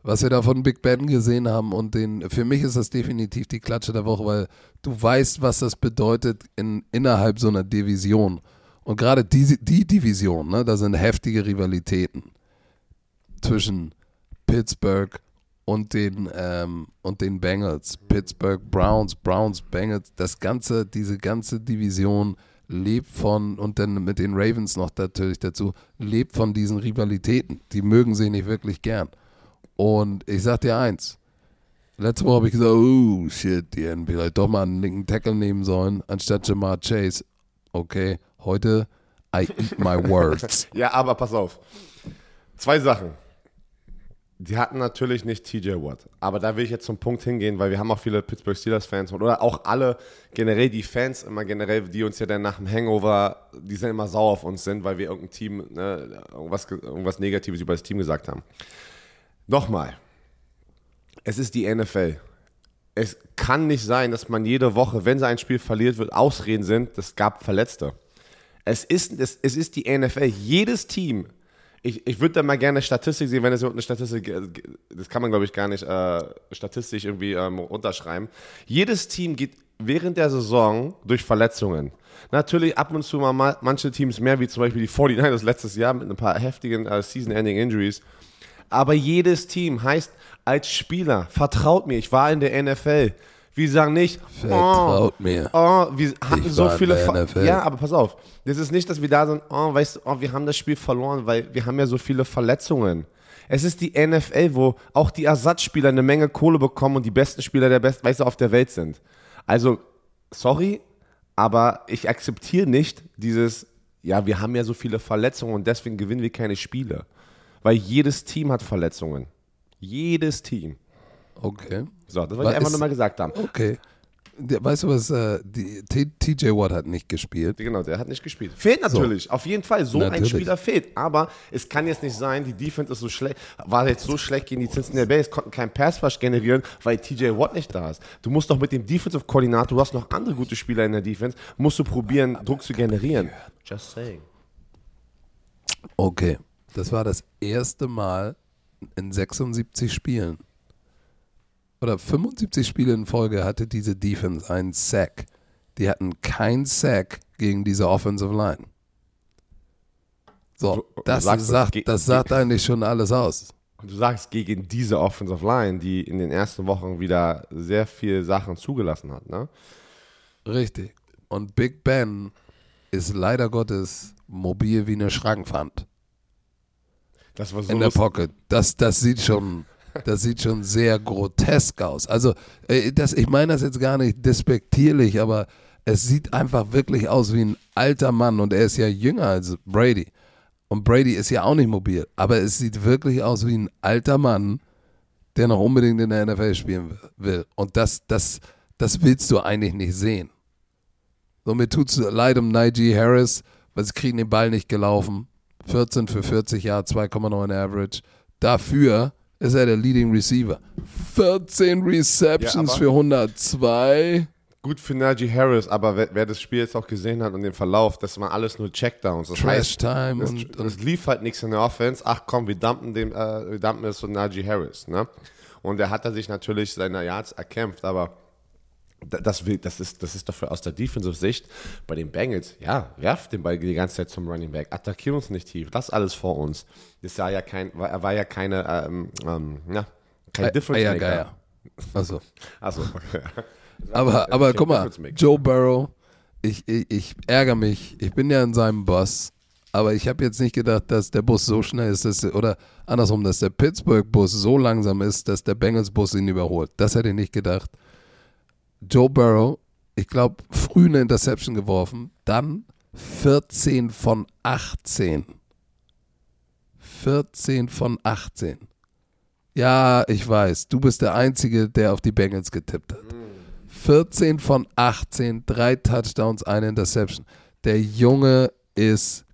was wir da von Big Ben gesehen haben und den, für mich ist das definitiv die Klatsche der Woche, weil du weißt, was das bedeutet in, innerhalb so einer Division. Und gerade die, die Division, ne, da sind heftige Rivalitäten zwischen Pittsburgh und den, ähm, und den Bengals. Pittsburgh Browns, Browns, Bengals, das ganze, diese ganze Division lebt von, und dann mit den Ravens noch natürlich dazu, lebt von diesen Rivalitäten. Die mögen sie nicht wirklich gern. Und ich sag dir eins, letzte Woche habe ich gesagt, oh shit, die hätten vielleicht doch mal einen linken Tackle nehmen sollen, anstatt Jamar Chase. Okay, heute I eat my words. Ja, aber pass auf. Zwei Sachen. Die hatten natürlich nicht TJ Watt. Aber da will ich jetzt zum Punkt hingehen, weil wir haben auch viele Pittsburgh Steelers-Fans oder auch alle generell die Fans immer generell, die uns ja dann nach dem Hangover, die sind immer sauer auf uns sind, weil wir irgendein Team, ne, irgendwas, irgendwas Negatives über das Team gesagt haben. Nochmal. Es ist die NFL. Es kann nicht sein, dass man jede Woche, wenn sie ein Spiel verliert wird, Ausreden sind, es gab Verletzte. Es ist, es, es ist die NFL. Jedes Team ich, ich würde da mal gerne Statistik sehen, wenn es eine Statistik, das kann man glaube ich gar nicht äh, statistisch irgendwie ähm, unterschreiben. Jedes Team geht während der Saison durch Verletzungen. Natürlich ab und zu mal manche Teams mehr, wie zum Beispiel die 49ers letztes Jahr mit ein paar heftigen äh, Season-Ending-Injuries. Aber jedes Team heißt als Spieler, vertraut mir, ich war in der NFL. Wir sagen nicht, Vertraut oh, mir. Oh, wir hatten so viele. Ver. Ja, aber pass auf. Das ist nicht, dass wir da sind, oh, weißt du, oh, wir haben das Spiel verloren, weil wir haben ja so viele Verletzungen. Es ist die NFL, wo auch die Ersatzspieler eine Menge Kohle bekommen und die besten Spieler der besten, weißt du, auf der Welt sind. Also, sorry, aber ich akzeptiere nicht dieses, ja, wir haben ja so viele Verletzungen und deswegen gewinnen wir keine Spiele. Weil jedes Team hat Verletzungen. Jedes Team. Okay. So, das wollte ich einfach nur mal gesagt haben. Okay. Weißt du was, äh, die, T- TJ Watt hat nicht gespielt. Genau, der hat nicht gespielt. Fehlt natürlich, auf jeden Fall. So ein Natürlich. Spieler fehlt. Aber es kann jetzt nicht sein, die Defense ist so schlecht, war jetzt so schlecht gegen die Cincinnati Bengals, konnten keinen Pass Rush generieren, weil TJ Watt nicht da ist. Du musst doch mit dem Defensive Koordinator, du hast noch andere gute Spieler in der Defense, musst du probieren, Druck zu generieren. Just saying. Okay. Das war das erste Mal in 76 Spielen oder 75 Spiele in Folge hatte diese Defense einen Sack. Die hatten keinen Sack gegen diese Offensive Line. So, das, sagst, sagt, das sagt eigentlich schon alles aus. Und du sagst, gegen diese Offensive Line, die in den ersten Wochen wieder sehr viel Sachen zugelassen hat, ne? Richtig. Und Big Ben ist leider Gottes mobil wie eine Schrankwand Das war so in der. Pocket. Das, das sieht schon, das sieht schon sehr grotesk aus. Also, äh, das, ich meine das jetzt gar nicht despektierlich, aber es sieht einfach wirklich aus wie ein alter Mann und er ist ja jünger als Brady. Und Brady ist ja auch nicht mobil, aber es sieht wirklich aus wie ein alter Mann, der noch unbedingt in der NFL spielen will. Und das, das, das willst du eigentlich nicht sehen. So, mir tut's leid um Najee Harris, weil sie kriegen den Ball nicht gelaufen. 14 für 40 Jahre, 2,9 Average. Dafür ist er der Leading Receiver. 14 Receptions aber- für 102. Gut für Najee Harris, aber wer, wer das Spiel jetzt auch gesehen hat und den Verlauf, das waren alles nur Checkdowns. Das Trash heißt, Time es, und, es und lief halt nichts in der Offense. Ach komm, wir dumpen, dem, äh, wir dumpen es von Najee Harris. Ne? Und er hat er sich natürlich seine Yards erkämpft, aber das, das, ist, das ist dafür aus der Defensive-Sicht bei den Bengals, ja, werft den Ball die ganze Zeit zum Running Back, attackieren uns nicht tief, das alles vor uns. Das war ja kein, war, er war ja keine, ähm, ähm, ja, kein Difference Maker. Eiergeier. Also, Achso, okay. aber, aber guck mal. Joe Burrow, ich, ich, ich ärgere mich. Ich bin ja in seinem Bus, aber ich habe jetzt nicht gedacht, dass der Bus so schnell ist, dass, oder andersrum, dass der Pittsburgh-Bus so langsam ist, dass der Bengals-Bus ihn überholt. Das hätte ich nicht gedacht. Joe Burrow, ich glaube, früh eine Interception geworfen, dann 14 von 18. 14 von 18. Ja, ich weiß, du bist der Einzige, der auf die Bengals getippt hat. 14 von 18, drei Touchdowns, eine Interception. Der Junge ist.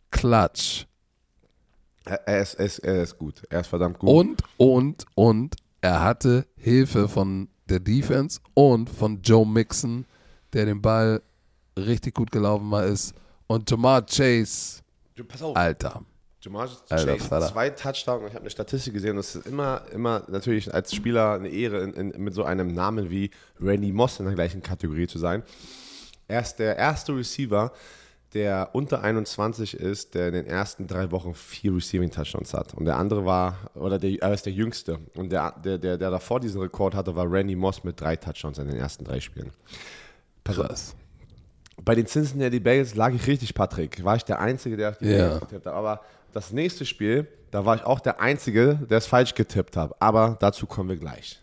Er, er, ist, er, ist, er ist gut. Er ist verdammt gut. Und, und, und er hatte Hilfe von der Defense und von Joe Mixon, der den Ball richtig gut gelaufen mal ist. Und Jamar Chase, Pass auf. Alter. Jamal Alter, Chase, Vater. zwei Touchdowns. Ich habe eine Statistik gesehen. Das ist immer, immer natürlich als Spieler eine Ehre, in, in, mit so einem Namen wie Randy Moss in der gleichen Kategorie zu sein. Er ist der erste Receiver, der unter 21 ist, der in den ersten drei Wochen vier Receiving Touchdowns hat. Und der andere war, oder der, er ist der jüngste. Und der, der, der, der davor diesen Rekord hatte, war Randy Moss mit drei Touchdowns in den ersten drei Spielen. Krass. Bei den Cincinnati Bengals lag ich richtig, Patrick. War ich der Einzige, der auf die. Bengals getippt hat. Aber das nächste Spiel, da war ich auch der Einzige, der es falsch getippt hat. Aber dazu kommen wir gleich.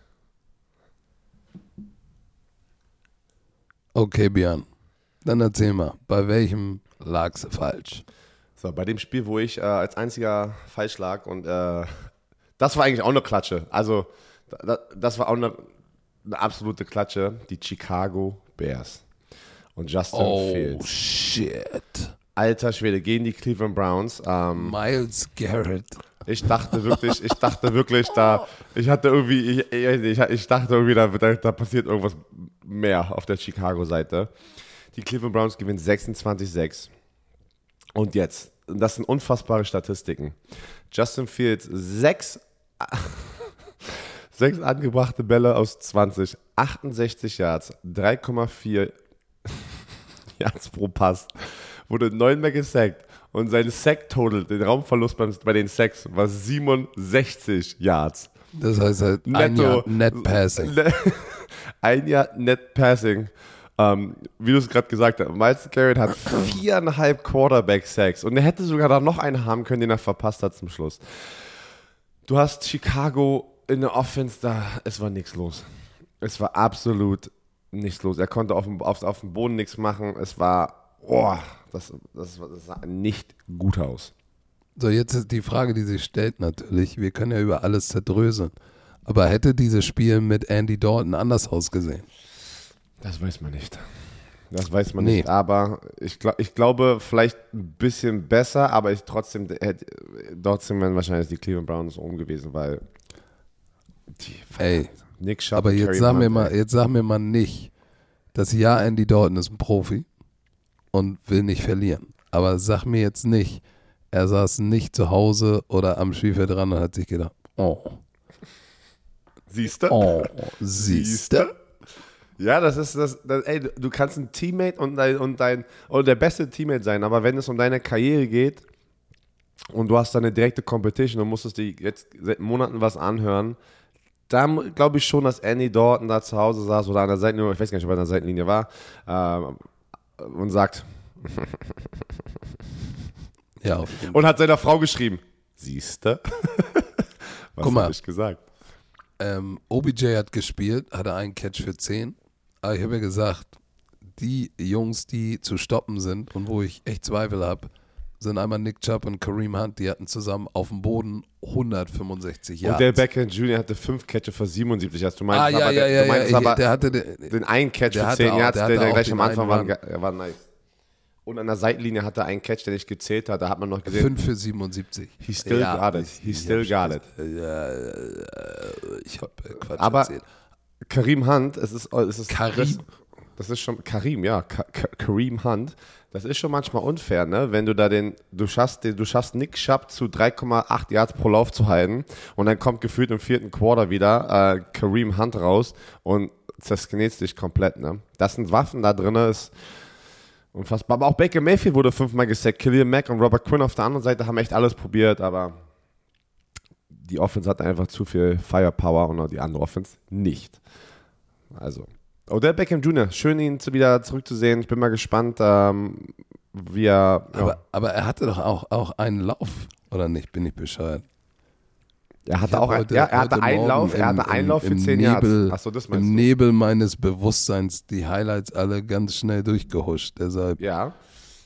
Okay, Björn. Dann erzähl mal, bei welchem lagst du falsch? So, bei dem Spiel, wo ich äh, als einziger falsch lag und äh, das war eigentlich auch eine Klatsche. Also, da, das war auch eine, eine absolute Klatsche. Die Chicago Bears. Und Justin Oh, Fields. shit. Alter Schwede, gegen die Cleveland Browns. Ähm, Miles Garrett. Ich dachte wirklich, ich dachte wirklich, da, ich hatte irgendwie, ich, ich, ich dachte irgendwie, da, da, da passiert irgendwas mehr auf der Chicago-Seite. Die Cleveland Browns gewinnen 26-6. Und jetzt, das sind unfassbare Statistiken. Justin Fields, sechs, sechs angebrachte Bälle aus 20, 68 Yards, 3,4 Yards pro Pass, wurde neunmal gesackt und sein Sack-Total, den Raumverlust beim, bei den Sacks, war 67 Yards. Das heißt halt ein Netto. Jahr Net Passing. Ne- Ein Jahr Net Passing. Ähm, wie du es gerade gesagt hast, Miles Garrett hat viereinhalb Quarterback-Sacks und er hätte sogar da noch einen haben können, den er verpasst hat zum Schluss. Du hast Chicago in der Offense, da, es war nichts los. Es war absolut nichts los. Er konnte auf dem, auf, auf dem Boden nichts machen. Es war, oh, das, das, das sah nicht gut aus. So, jetzt ist die Frage, die sich stellt natürlich. Wir können ja über alles zerdröseln. Aber hätte dieses Spiel mit Andy Dalton anders ausgesehen? Das weiß man nicht. Das weiß man Nee. nicht. Aber ich, glaub, ich glaube, vielleicht ein bisschen besser, aber ich trotzdem, hätte, trotzdem wären wahrscheinlich die Cleveland Browns oben gewesen, weil die, Ey, Nick Chubb aber jetzt sag mir mal, jetzt sag mir mal nicht, dass ja, Andy Dalton ist ein Profi und will nicht verlieren. Aber sag mir jetzt nicht, er saß nicht zu Hause oder am Spielfeld dran und hat sich gedacht, oh, Siehst du? oh, siehste. Ja, das ist das, das ey, du- kannst ein Teammate und dein, und dein oder der beste Teammate sein, aber wenn es um deine Karriere geht und du hast da eine direkte Competition und musstest dir jetzt seit Monaten was anhören, dann glaube ich schon, dass Andy Dalton da zu Hause saß oder an der Seitenlinie, ich weiß gar nicht, ob er an der Seitenlinie war, ähm, und sagt, Ja, auf jeden und hat seiner Frau geschrieben, siehste? Was Guck mal. ich gesagt? Ähm, OBJ hat gespielt, hatte einen Catch für 10. Aber ich habe ja gesagt, die Jungs, die zu stoppen sind und wo ich echt Zweifel habe, sind einmal Nick Chubb und Kareem Hunt. Die hatten zusammen auf dem Boden 165 Jahre. Und der Beckham Jr. hatte fünf Catches für 77, hast du meinst, ah, ja, aber, ja, der, ja, du meinst ja. aber der hatte den, einen Catch für hatte 10 auch- Yards, der der, gleich am Anfang war, er war nice. Und an der Seitenlinie hatte er einen Catch, der nicht gezählt hat, da hat man noch gesehen, 5 für 77. he still got it, he ich still got it. Ja, äh, ich habe Quatsch Aber erzählt. Kareem Hunt, es ist, es ist Karim? Das, ist schon Karim, ja, Ka Ka Kareem Hunt. Das ist schon manchmal unfair, ne? Wenn du da den, du schaffst, den, du schaffst Nick Chubb zu 3,8 Yards pro Lauf zu halten und dann kommt gefühlt im vierten Quarter wieder äh, Kareem Hunt raus und zersknetst dich komplett, ne? Das sind Waffen da drin, ist unfassbar. Aber auch Baker Mayfield wurde fünfmal gesackt. Killian Mack und Robert Quinn auf der anderen Seite haben echt alles probiert, aber die Offense hat einfach zu viel Firepower und auch die andere Offense nicht. Also, Odell Beckham Jr., schön ihn zu, wieder zurückzusehen. Ich bin mal gespannt, ähm, wie er. Ja, Aber, aber er hatte doch auch, auch einen Lauf, oder nicht? Bin ich bescheuert? er hatte auch ein, heute- ja, er hatte einen Morgen Lauf, er im- hatte einen Lauf für im 10 Nebel, Yards. Achso, das meinst Im du? Nebel meines Bewusstseins die Highlights alle ganz schnell durchgehuscht. Deshalb Ja.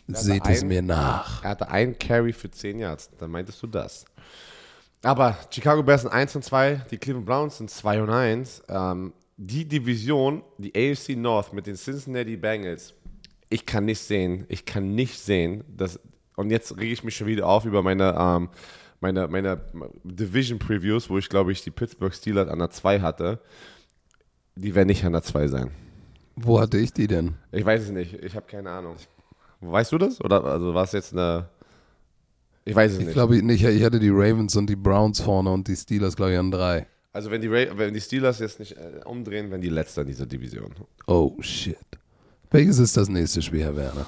seht es einen- mir nach. Er hatte einen Carry für 10 Yards. Dann meintest du das. Aber Chicago Bears sind 1 und 2, die Cleveland Browns sind 2 und 1. Ähm, die Division, die AFC North mit den Cincinnati Bengals, ich kann nicht sehen, ich kann nicht sehen, dass, und jetzt rege ich mich schon wieder auf über meine, ähm, meine, meine Division Previews, wo ich glaube ich die Pittsburgh Steelers an der 2 hatte. Die werden nicht an der 2 sein. Wo hatte ich die denn? Ich weiß es nicht. Ich habe keine Ahnung. Weißt du das? Oder also war es jetzt eine. Ich weiß es Ich nicht. glaube nicht. Ich hatte die Ravens und die Browns vorne und die Steelers, glaube ich, an drei. also wenn die, Ra wenn die Steelers jetzt nicht äh, umdrehen, werden die Letzter in dieser Division. Oh, shit. Welches ist das nächste Spiel, Herr Werner?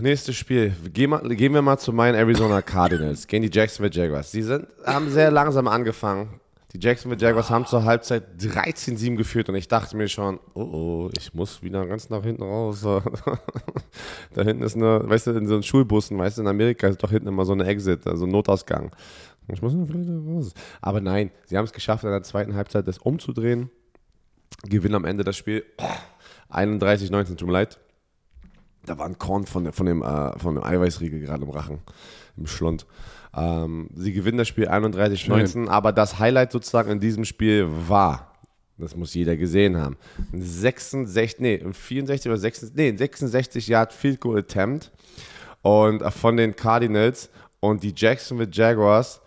Nächstes Spiel. Gehen, mal, gehen wir mal zu meinen Arizona Cardinals. Gehen die Jacksonville Jaguars. Die sind, haben sehr langsam angefangen. Die Jacksonville Jaguars haben zur Halbzeit 13-7 geführt und ich dachte mir schon, oh oh, ich muss wieder ganz nach hinten raus. da hinten ist eine, weißt du, in so einen Schulbussen, weißt du, in Amerika ist doch hinten immer so eine Exit, also ein Notausgang. Ich muss vielleicht raus. Aber nein, sie haben es geschafft, in der zweiten Halbzeit das umzudrehen. Gewinnen am Ende das Spiel. 31-19, tut mir leid. Da war ein Korn von, von, dem, äh, von dem Eiweißriegel gerade im Rachen, im Schlund. Ähm, sie gewinnen das Spiel 31-19, aber das Highlight sozusagen in diesem Spiel war, das muss jeder gesehen haben, ein 66, nee, ein 64 oder 66, nee, ein 66 Yard Field Goal Attempt und äh, von den Cardinals und die Jacksonville Jaguars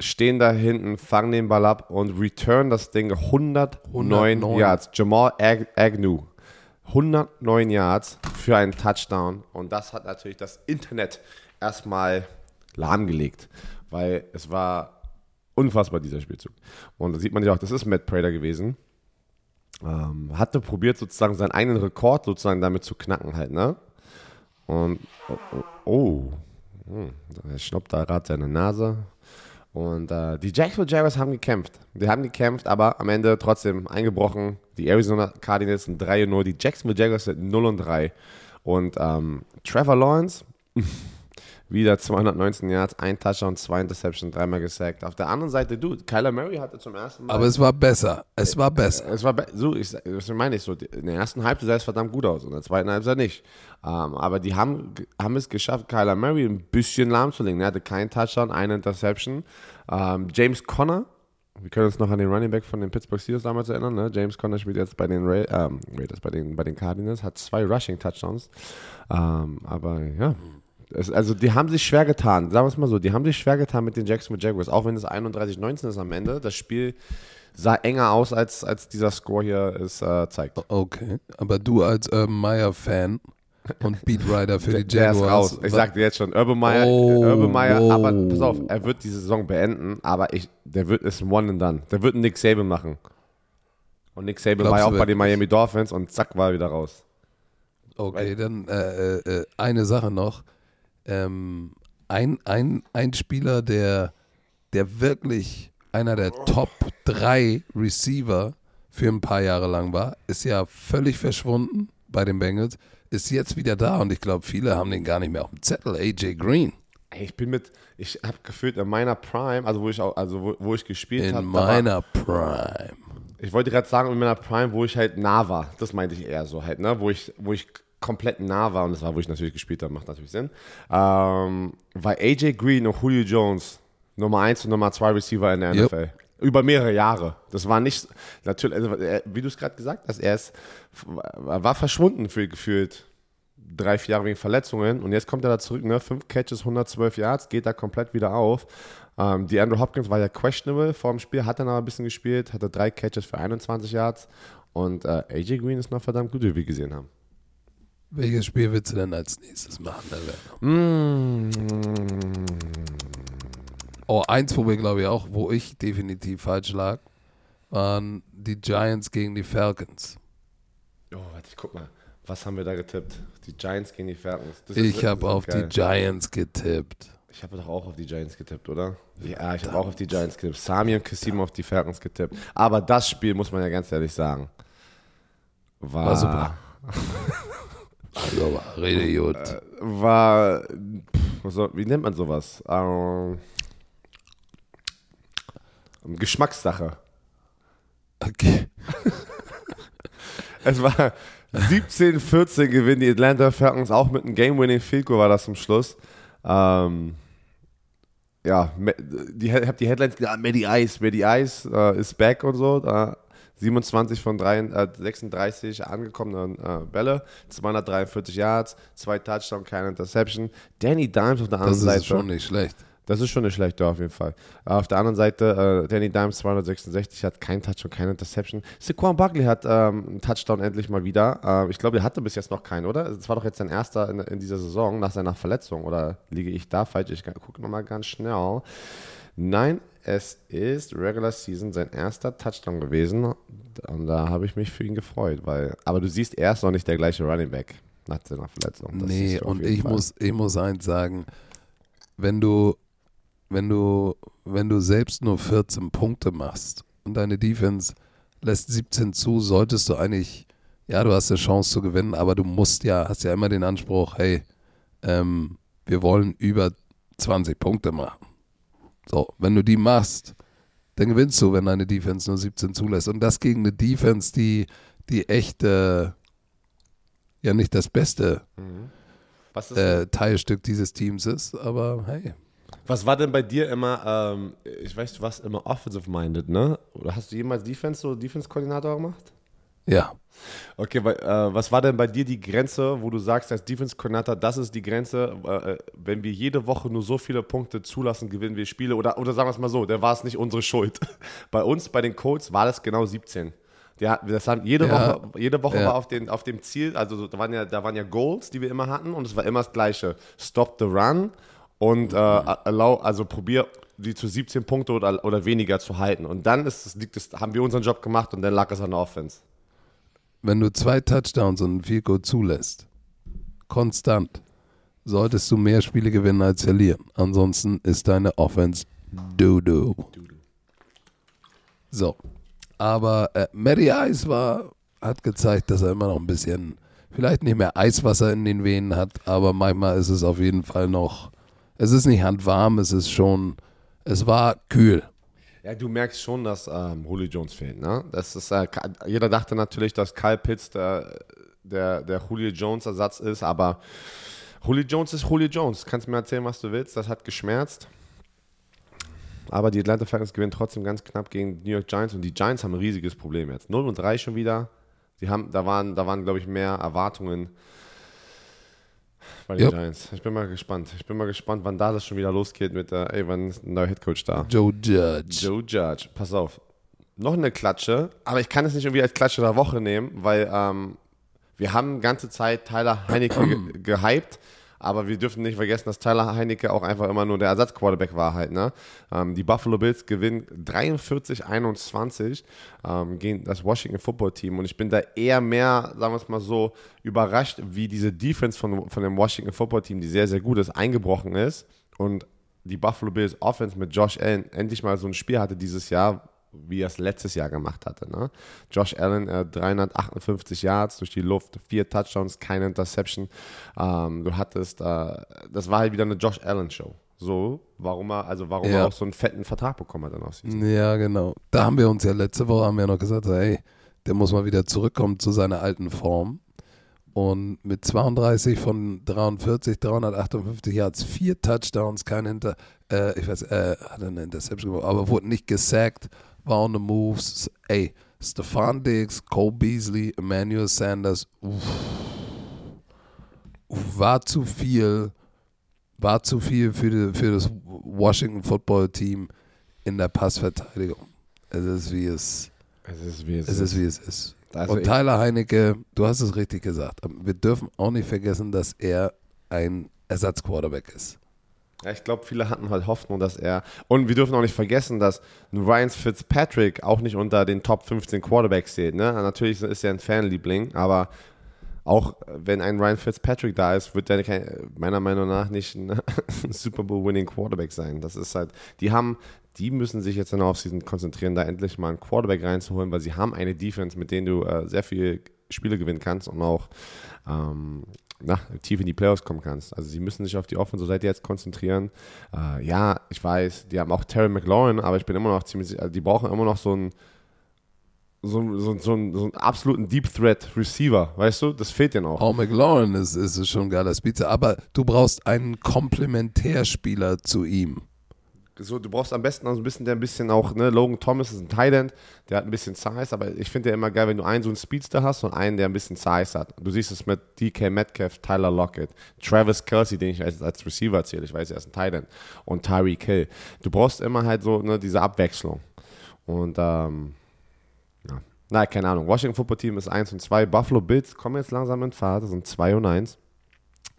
stehen da hinten, fangen den Ball ab und return das Ding 109, 109. Yards. Jamal Ag Agnew. 109 Yards für einen Touchdown. Und das hat natürlich das Internet erstmal lahmgelegt, weil es war unfassbar, dieser Spielzug. Und da sieht man ja auch, das ist Matt Prater gewesen. Ähm, hatte probiert, sozusagen seinen eigenen Rekord sozusagen damit zu knacken halt, ne? Und, oh, oh, oh. Er schnappt da gerade seine Nase. Und äh, die Jacksonville Jaguars haben gekämpft. Die haben gekämpft, aber am Ende trotzdem eingebrochen. Die Arizona Cardinals sind 3 0, die Jacksonville Jaguars sind 0 und 3. Und ähm, Trevor Lawrence, wieder 219 Yards, ein Touchdown, zwei Interceptions, dreimal gesackt. Auf der anderen Seite, du, Kyler Murray hatte zum ersten Mal. Aber es war besser. Es war besser. Es war be- so, ich, das meine ich so. In der ersten Halbzeit sah es verdammt gut aus, in der zweiten Halbzeit nicht. Ähm, aber die haben, haben es geschafft, Kyler Murray ein bisschen lahmzulegen. Er hatte keinen Touchdown, eine Interception. Ähm, James Conner, wir können uns noch an den Running Back von den Pittsburgh Steelers damals erinnern. Ne? James Conner spielt jetzt bei den, Ra ähm, Raiders, bei den, bei den Cardinals, hat zwei Rushing Touchdowns. Ähm, aber ja. Es, also die haben sich schwer getan, sagen wir es mal so, die haben sich schwer getan mit den Jacksonville Jaguars, auch wenn es 31-19 ist am Ende. Das Spiel sah enger aus, als, als dieser Score hier es äh, zeigt. Okay. Aber du als Urban Meyer-Fan und Beatwriter für die Der ist Jaguars. raus. Ich sagte jetzt schon, Urban Meyer, Oh, Urban Meyer wow. aber pass auf, er wird die Saison beenden, aber ich, der wird es ein One and Done. Der wird einen Nick Saban machen. Und Nick Saban Glaubst war ja auch bei den? Miami Dolphins und zack, war er wieder raus. Okay, dann äh, äh, äh, eine Sache noch. Ähm, ein, ein, ein Spieler, der, der wirklich einer der Top 3 Receiver für ein paar Jahre lang war, ist ja völlig verschwunden bei den Bengals, ist jetzt wieder da und ich glaube, viele haben den gar nicht mehr auf dem Zettel. AJ Green ich bin mit, ich habe gefühlt in meiner Prime, also wo ich auch, also wo, wo ich gespielt in habe, meiner Prime. ich wollte gerade sagen, in meiner Prime, wo ich halt nah war. Das meinte ich eher so halt, ne? Wo ich, wo ich komplett nah war, und das war, wo ich natürlich gespielt habe, macht natürlich Sinn. Ähm, war AJ Green und Julio Jones Nummer 1 und Nummer 2 Receiver in der Yep. NFL. Über mehrere Jahre. Das war nicht, natürlich, also, er- wie du es gerade gesagt hast, er ist, war verschwunden für gefühlt drei, vier Jahre wegen Verletzungen und jetzt kommt er da zurück, ne? Fünf Catches, 112 Yards, geht da komplett wieder auf. Ähm, die Andrew Hopkins war ja questionable vor dem Spiel, hat dann aber ein bisschen gespielt, hatte drei Catches für 21 Yards und äh, AJ Green ist noch verdammt gut, wie wir gesehen haben. Welches Spiel willst du denn als nächstes machen, Werner? Oh, eins, wo wir, glaube ich, auch, wo ich definitiv falsch lag, waren die Giants gegen die Falcons. Oh, warte, ich guck mal. Was haben wir da getippt? Die Giants gegen die Falcons. Das Ich habe auf geil. die Giants getippt. Ich habe doch auch auf die Giants getippt, oder? Ja, ich habe auch auf die Giants getippt. Sami und Kassim auf die Falcons getippt. Aber das Spiel, muss man ja ganz ehrlich sagen, war, War super. Also, war richtig gut. war pff, soll, wie nennt man sowas? Ähm, Geschmackssache. Okay. Es war 17-14 gewinnen die Atlanta Falcons, auch mit einem Game-Winning Field Goal war das zum Schluss. Ähm, ja, die, ich habe die Headlines gesagt, Maddie Ice, Maddie Ice äh, ist back und so. Da 27 von drei, äh, 36 angekommenen äh, Bälle, 243 Yards, zwei Touchdowns, keine Interception. Danny Dimes auf der anderen Das Seite. ist schon nicht schlecht. Das ist schon eine schlechte auf jeden Fall. Auf der anderen Seite, äh, Danny Dimes 266 hat kein Touchdown, keine Interception. Saquon Buckley hat ähm, einen Touchdown endlich mal wieder. Äh, ich glaube, er hatte bis jetzt noch keinen, oder? Das war doch jetzt sein erster in, in dieser Saison nach seiner Verletzung. Oder liege ich da falsch? Ich gucke nochmal ganz schnell. Nein, es ist Regular Season sein erster Touchdown gewesen. Und da habe ich mich für ihn gefreut. Weil, aber du siehst, er ist noch nicht der gleiche Running Back nach seiner Verletzung. Das nee, und ich Fall. muss, ich muss eins sagen, wenn du, wenn du, wenn du selbst nur 14 Punkte machst und deine Defense lässt 17 zu, solltest du eigentlich, ja, du hast eine Chance zu gewinnen, aber du musst ja, hast ja immer den Anspruch, hey, ähm, wir wollen über 20 Punkte machen. So, wenn du die machst, dann gewinnst du, wenn deine Defense nur 17 zulässt. Und das gegen eine Defense, die, die echt äh, ja nicht das beste Was ist äh, Teilstück dieses Teams ist, aber hey. Was war denn bei dir immer, ähm, ich weiß, du warst immer offensive-minded, ne? Oder hast du jemals Defense, so Defense-Koordinator gemacht? Ja, Okay, weil, äh, was war denn bei dir die Grenze, wo du sagst, als Defense-Koordinator, das ist die Grenze, äh, äh, wenn wir jede Woche nur so viele Punkte zulassen, gewinnen wir Spiele? Oder, oder sagen wir es mal so, der war es nicht unsere Schuld. Bei uns, bei den Colts, war das genau 17. Der, das haben jede Ja. Woche, jede Woche Ja. war auf, den, auf dem Ziel, also so, da waren, ja, da waren ja Goals, die wir immer hatten und es war immer das Gleiche. Stop the run und äh, allow, also probier die zu 17 Punkte oder, oder weniger zu halten. Und dann ist es, liegt es, haben wir unseren Job gemacht und dann lag es an der Offense. Wenn du zwei Touchdowns und ein Goal zulässt, konstant, solltest du mehr Spiele gewinnen als verlieren. Ansonsten ist deine Offense Dodo. So, aber äh, Matty Ice war, hat gezeigt, dass er immer noch ein bisschen, vielleicht nicht mehr Eiswasser in den Venen hat, aber manchmal ist es auf jeden Fall noch, es ist nicht handwarm, es ist schon, es war kühl. Ja, du merkst schon, dass ähm, Julio Jones fehlt. Ne? Das ist, äh, jeder dachte natürlich, dass Kyle Pitts der, der, der Julio Jones Ersatz ist, aber Julio Jones ist Julio Jones. Kannst mir erzählen, was du willst. Das hat geschmerzt. Aber die Atlanta Falcons gewinnen trotzdem ganz knapp gegen die New York Giants und die Giants haben ein riesiges Problem jetzt. 0 und 3 schon wieder. Die haben, da waren, da waren glaube ich, mehr Erwartungen bei den Ja. Giants. Ich bin mal gespannt. Ich bin mal gespannt, wann da das schon wieder losgeht mit, äh, ey, wann ist ein neuer Headcoach da? Joe Judge. Joe Judge, pass auf. Noch eine Klatsche, aber ich kann es nicht irgendwie als Klatsche der Woche nehmen, weil ähm, wir haben ganze Zeit Tyler Heinecke ge gehypt, aber wir dürfen nicht vergessen, dass Tyler Heinecke auch einfach immer nur der Ersatzquarterback war halt. Ne? Ähm, die Buffalo Bills gewinnen 43-21 ähm, gegen das Washington Football Team und ich bin da eher mehr, sagen wir es mal so, überrascht, wie diese Defense von, von dem Washington Football Team, die sehr, sehr gut ist, eingebrochen ist und die Buffalo Bills Offense mit Josh Allen endlich mal so ein Spiel hatte dieses Jahr, wie er es letztes Jahr gemacht hatte. Ne? Josh Allen, äh, 358 Yards durch die Luft, vier Touchdowns, keine Interception. Ähm, du hattest, äh, das war halt wieder eine Josh Allen Show. So, warum er, also warum Ja. er auch so einen fetten Vertrag bekommen hat dann aus diesem. Ja, genau. Da haben wir uns ja letzte Woche haben wir noch gesagt, hey, der muss mal wieder zurückkommen zu seiner alten Form. Und mit 32 von 43, 358 Yards, vier Touchdowns, kein Hinter, äh, ich weiß, äh, hat er eine Interception gemacht, aber wurde nicht gesackt, war on the moves. Ey, Stefan Diggs, Cole Beasley, Emmanuel Sanders, uff, uff, war zu viel, war zu viel für, die, für das Washington Football Team in der Passverteidigung. Es ist wie es, Es ist wie es, es ist wie es ist. Also Und Tyler Heinecke, du hast es richtig gesagt. Wir dürfen auch nicht vergessen, dass er ein Ersatzquarterback ist. Ja, ich glaube, viele hatten halt Hoffnung, dass er. Und wir dürfen auch nicht vergessen, dass Ryan Fitzpatrick auch nicht unter den Top 15 Quarterbacks zählt. Ne? Natürlich ist er ein Fanliebling, aber auch wenn ein Ryan Fitzpatrick da ist, wird er meiner Meinung nach nicht ein Super Bowl-winning Quarterback sein. Das ist halt, die haben, die müssen sich jetzt in der Offseason konzentrieren, da endlich mal einen Quarterback reinzuholen, weil sie haben eine Defense, mit denen du äh, sehr viele Spiele gewinnen kannst und auch ähm, na, tief in die Playoffs kommen kannst. Also sie müssen sich auf die Offensive Seite jetzt konzentrieren. Äh, ja, ich weiß, die haben auch Terry McLaurin, aber ich bin immer noch ziemlich, also die brauchen immer noch so einen so, so, so, so einen absoluten Deep Threat Receiver, weißt du? Das fehlt denen auch. Auch McLaurin ist, ist schon ein geiler Spitze, aber du brauchst einen Komplementärspieler zu ihm. So, du brauchst am besten auch so ein bisschen, der ein bisschen auch, ne, Logan Thomas ist ein Thailand, der hat ein bisschen Size, aber ich finde ja immer geil, wenn du einen so einen Speedster hast und einen, der ein bisschen Size hat. Du siehst es mit DK Metcalf, Tyler Lockett, Travis Kelsey, den ich als, als Receiver zähle, ich weiß, er ist ein Thailand, und Tyreek Hill. Du brauchst immer halt so ne, diese Abwechslung. Und, ähm, ja. Na, keine Ahnung. Washington Football Team ist 1 und 2. Buffalo Bills kommen jetzt langsam in Fahrt, das sind 2 und 1.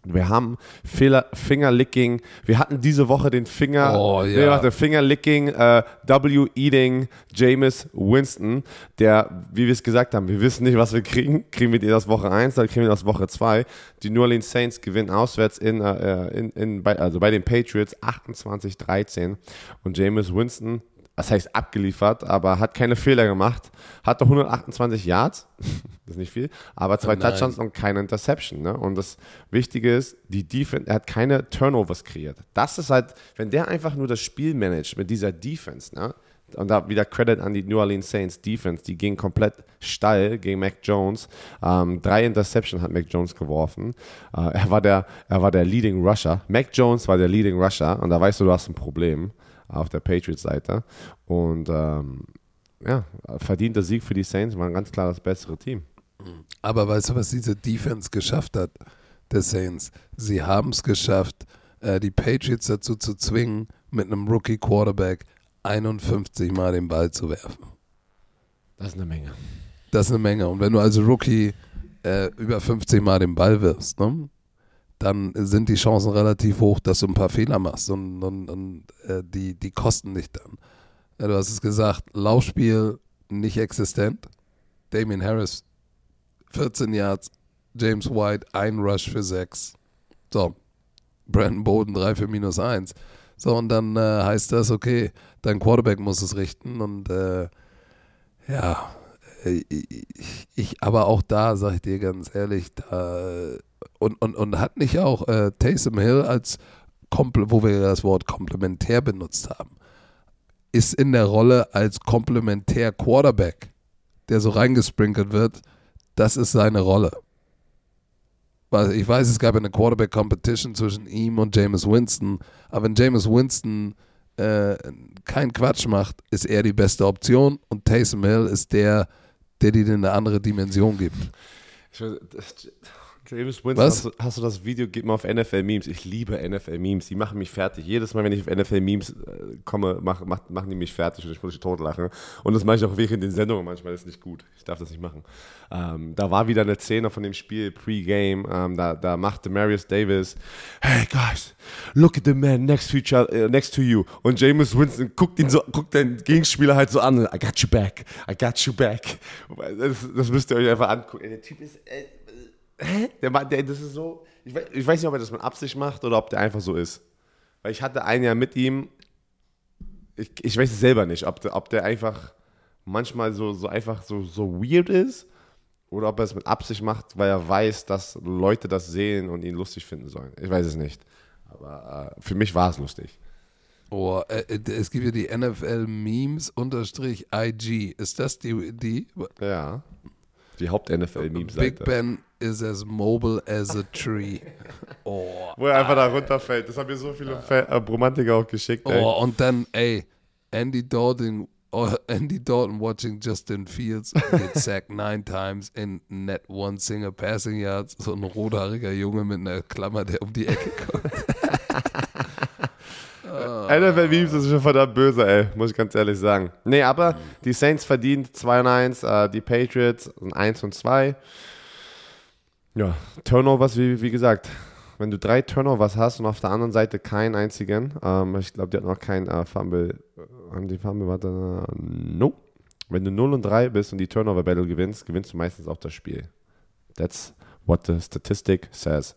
Wir haben Fehler, Fingerlicking. Wir hatten diese Woche den Finger, Oh, ja. nee, warte, Fingerlicking, äh, W. Eating, Jameis Winston, der, wie wir es gesagt haben, wir wissen nicht, was wir kriegen. Kriegen wir die aus Woche 1, dann kriegen wir das Woche 2. Die New Orleans Saints gewinnen auswärts in, äh, in, in, bei, also bei den Patriots 28-13 und Jameis Winston, das heißt abgeliefert, aber hat keine Fehler gemacht, hatte 128 Yards, das ist nicht viel, aber zwei Nein. Touchdowns und keine Interception. Ne? Und das Wichtige ist, die Defense, er hat keine Turnovers kreiert. Das ist halt, wenn der einfach nur das Spiel managt mit dieser Defense, ne? und da wieder Credit an die New Orleans Saints Defense, die ging komplett steil gegen Mac Jones. Ähm, drei Interception hat Mac Jones geworfen. Äh, er, war der, er war der Leading Rusher. Mac Jones war der Leading Rusher und da weißt du, du hast ein Problem auf der Patriots-Seite. Und ähm, ja, verdienter Sieg für die Saints, war ein ganz klar das bessere Team. Aber weißt du, was diese Defense geschafft hat, der Saints? Sie haben es geschafft, äh, die Patriots dazu zu zwingen, mit einem Rookie-Quarterback 51 Mal den Ball zu werfen. Das ist eine Menge. Das ist eine Menge. Und wenn du als Rookie äh, über 50 Mal den Ball wirfst, ne, dann sind die Chancen relativ hoch, dass du ein paar Fehler machst. Und, und, und äh, die, die kosten dich dann. Ja, du hast es gesagt, Laufspiel nicht existent. Damien Harris 14 Yards, James White ein Rush für 6. So, Brandon Bowden 3 für minus 1. So, und dann äh, heißt das, okay, dein Quarterback muss es richten und äh, ja, äh, ich, ich, aber auch da, sag ich dir ganz ehrlich, da und, und, und hat nicht auch äh, Taysom Hill als, wo wir das Wort komplementär benutzt haben, ist in der Rolle als komplementär Quarterback, der so reingesprinkelt wird, das ist seine Rolle. Ich weiß, es gab eine Quarterback-Competition zwischen ihm und Jameis Winston, aber wenn Jameis Winston äh, keinen Quatsch macht, ist er die beste Option und Taysom Hill ist der, der dir eine andere Dimension gibt. Ich weiß, das, James Winston, Was? hast du, hast du das Video, gib mal auf NFL-Memes. Ich liebe NFL-Memes, die machen mich fertig. Jedes Mal, wenn ich auf NFL-Memes äh, komme, mach, mach, machen die mich fertig und ich muss mich totlachen. Und das mache ich auch während den Sendungen manchmal, das ist nicht gut. Ich darf das nicht machen. Ähm, da war wieder eine Szene von dem Spiel Pre-Game, ähm, da, da machte Marius Davis, hey guys, look at the man next to, each other, äh, next to you. Und James Winston guckt ihn so, guckt den Gegenspieler halt so an, I got you back, I got you back. Das, das müsst ihr euch einfach angucken. Der Typ ist, äh, Hä? Der, der, das ist so. Ich weiß, ich weiß nicht, ob er das mit Absicht macht oder ob der einfach so ist. Weil ich hatte ein Jahr mit ihm. Ich, ich weiß es selber nicht, ob der, ob der einfach manchmal so, so einfach so, so weird ist oder ob er es mit Absicht macht, weil er weiß, dass Leute das sehen und ihn lustig finden sollen. Ich weiß es nicht. Aber äh, für mich war es lustig. Oh, äh, äh, es gibt ja die NFL Memes unterstrich IG. Ist das die, die Ja. Die Haupt-NFL-Memes. Big Ben is as mobile as a tree. Oh. Wo er einfach da runterfällt. Das haben mir so viele äh, Romantiker auch geschickt. Ey. oh, und dann, ey, Andy Dalton, oh, Andy Dalton watching Justin Fields get sacked nine times in net one single passing yards. So ein rothaariger Junge mit einer Klammer, der um die Ecke kommt. NFL-Memes ist schon verdammt böse, ey, muss ich ganz ehrlich sagen. Nee, aber die Saints verdient 2 und 1, äh, die Patriots sind 1 und 2. Ja, Turnovers, wie, wie gesagt, wenn du drei Turnovers hast und auf der anderen Seite keinen einzigen, ähm, ich glaube, die hat noch kein äh, Fumble, äh, haben die Fumble, warte, äh, no. Wenn du 0 und 3 bist und die Turnover-Battle gewinnst, gewinnst du meistens auch das Spiel. That's what the statistic says.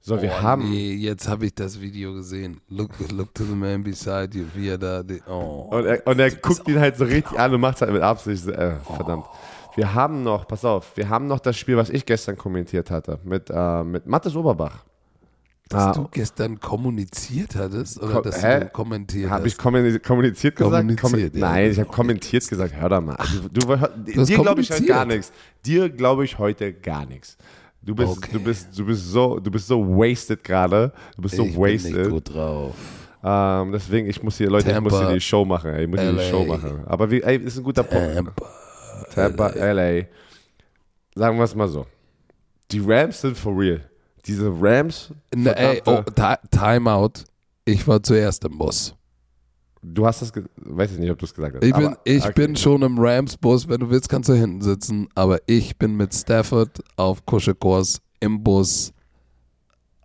So, wir oh, haben... Nee, jetzt habe ich das Video gesehen. Look, look to the man beside you, wie er da. Oh. Und er, und er guckt ihn halt so richtig an und macht es halt mit Absicht. Äh, verdammt. Wir haben noch, pass auf, wir haben noch das Spiel, was ich gestern kommentiert hatte, mit, äh, mit Mathis Oberbach. Dass Ah. du gestern kommuniziert hattest oder Ko- dass hä? du kommentiert Habe ich hast. kommuniz- kommuniziert gesagt? Kommuniziert, Kommen- ja. Nein, ich habe kommentiert gesagt. Hör doch mal. Du, du, hast dir glaube ich heute kommuniziert. gar nichts. Dir glaube ich heute gar nichts. Du bist, Okay. du bist, du bist so, du bist so wasted gerade. Du bist so ich bin wasted. nicht gut drauf. Ähm, deswegen, ich muss hier, Leute, ich muss Tampa, hier die Show machen. Ey, ich muss hier die. Show machen. Aber wie, ey, ist ein guter Punkt. Tampa. Tampa, LA. Sagen wir es mal so. Die Rams sind for real. Diese Rams, Ne, ey, oh, Timeout. Ich war zuerst im Bus. du hast das, weiß ich nicht, ob du es gesagt hast. Ich bin, aber- ich okay. bin schon im Rams-Bus. Wenn du willst, kannst du hinten sitzen. Aber ich bin mit Stafford auf Kuschelkurs im Bus.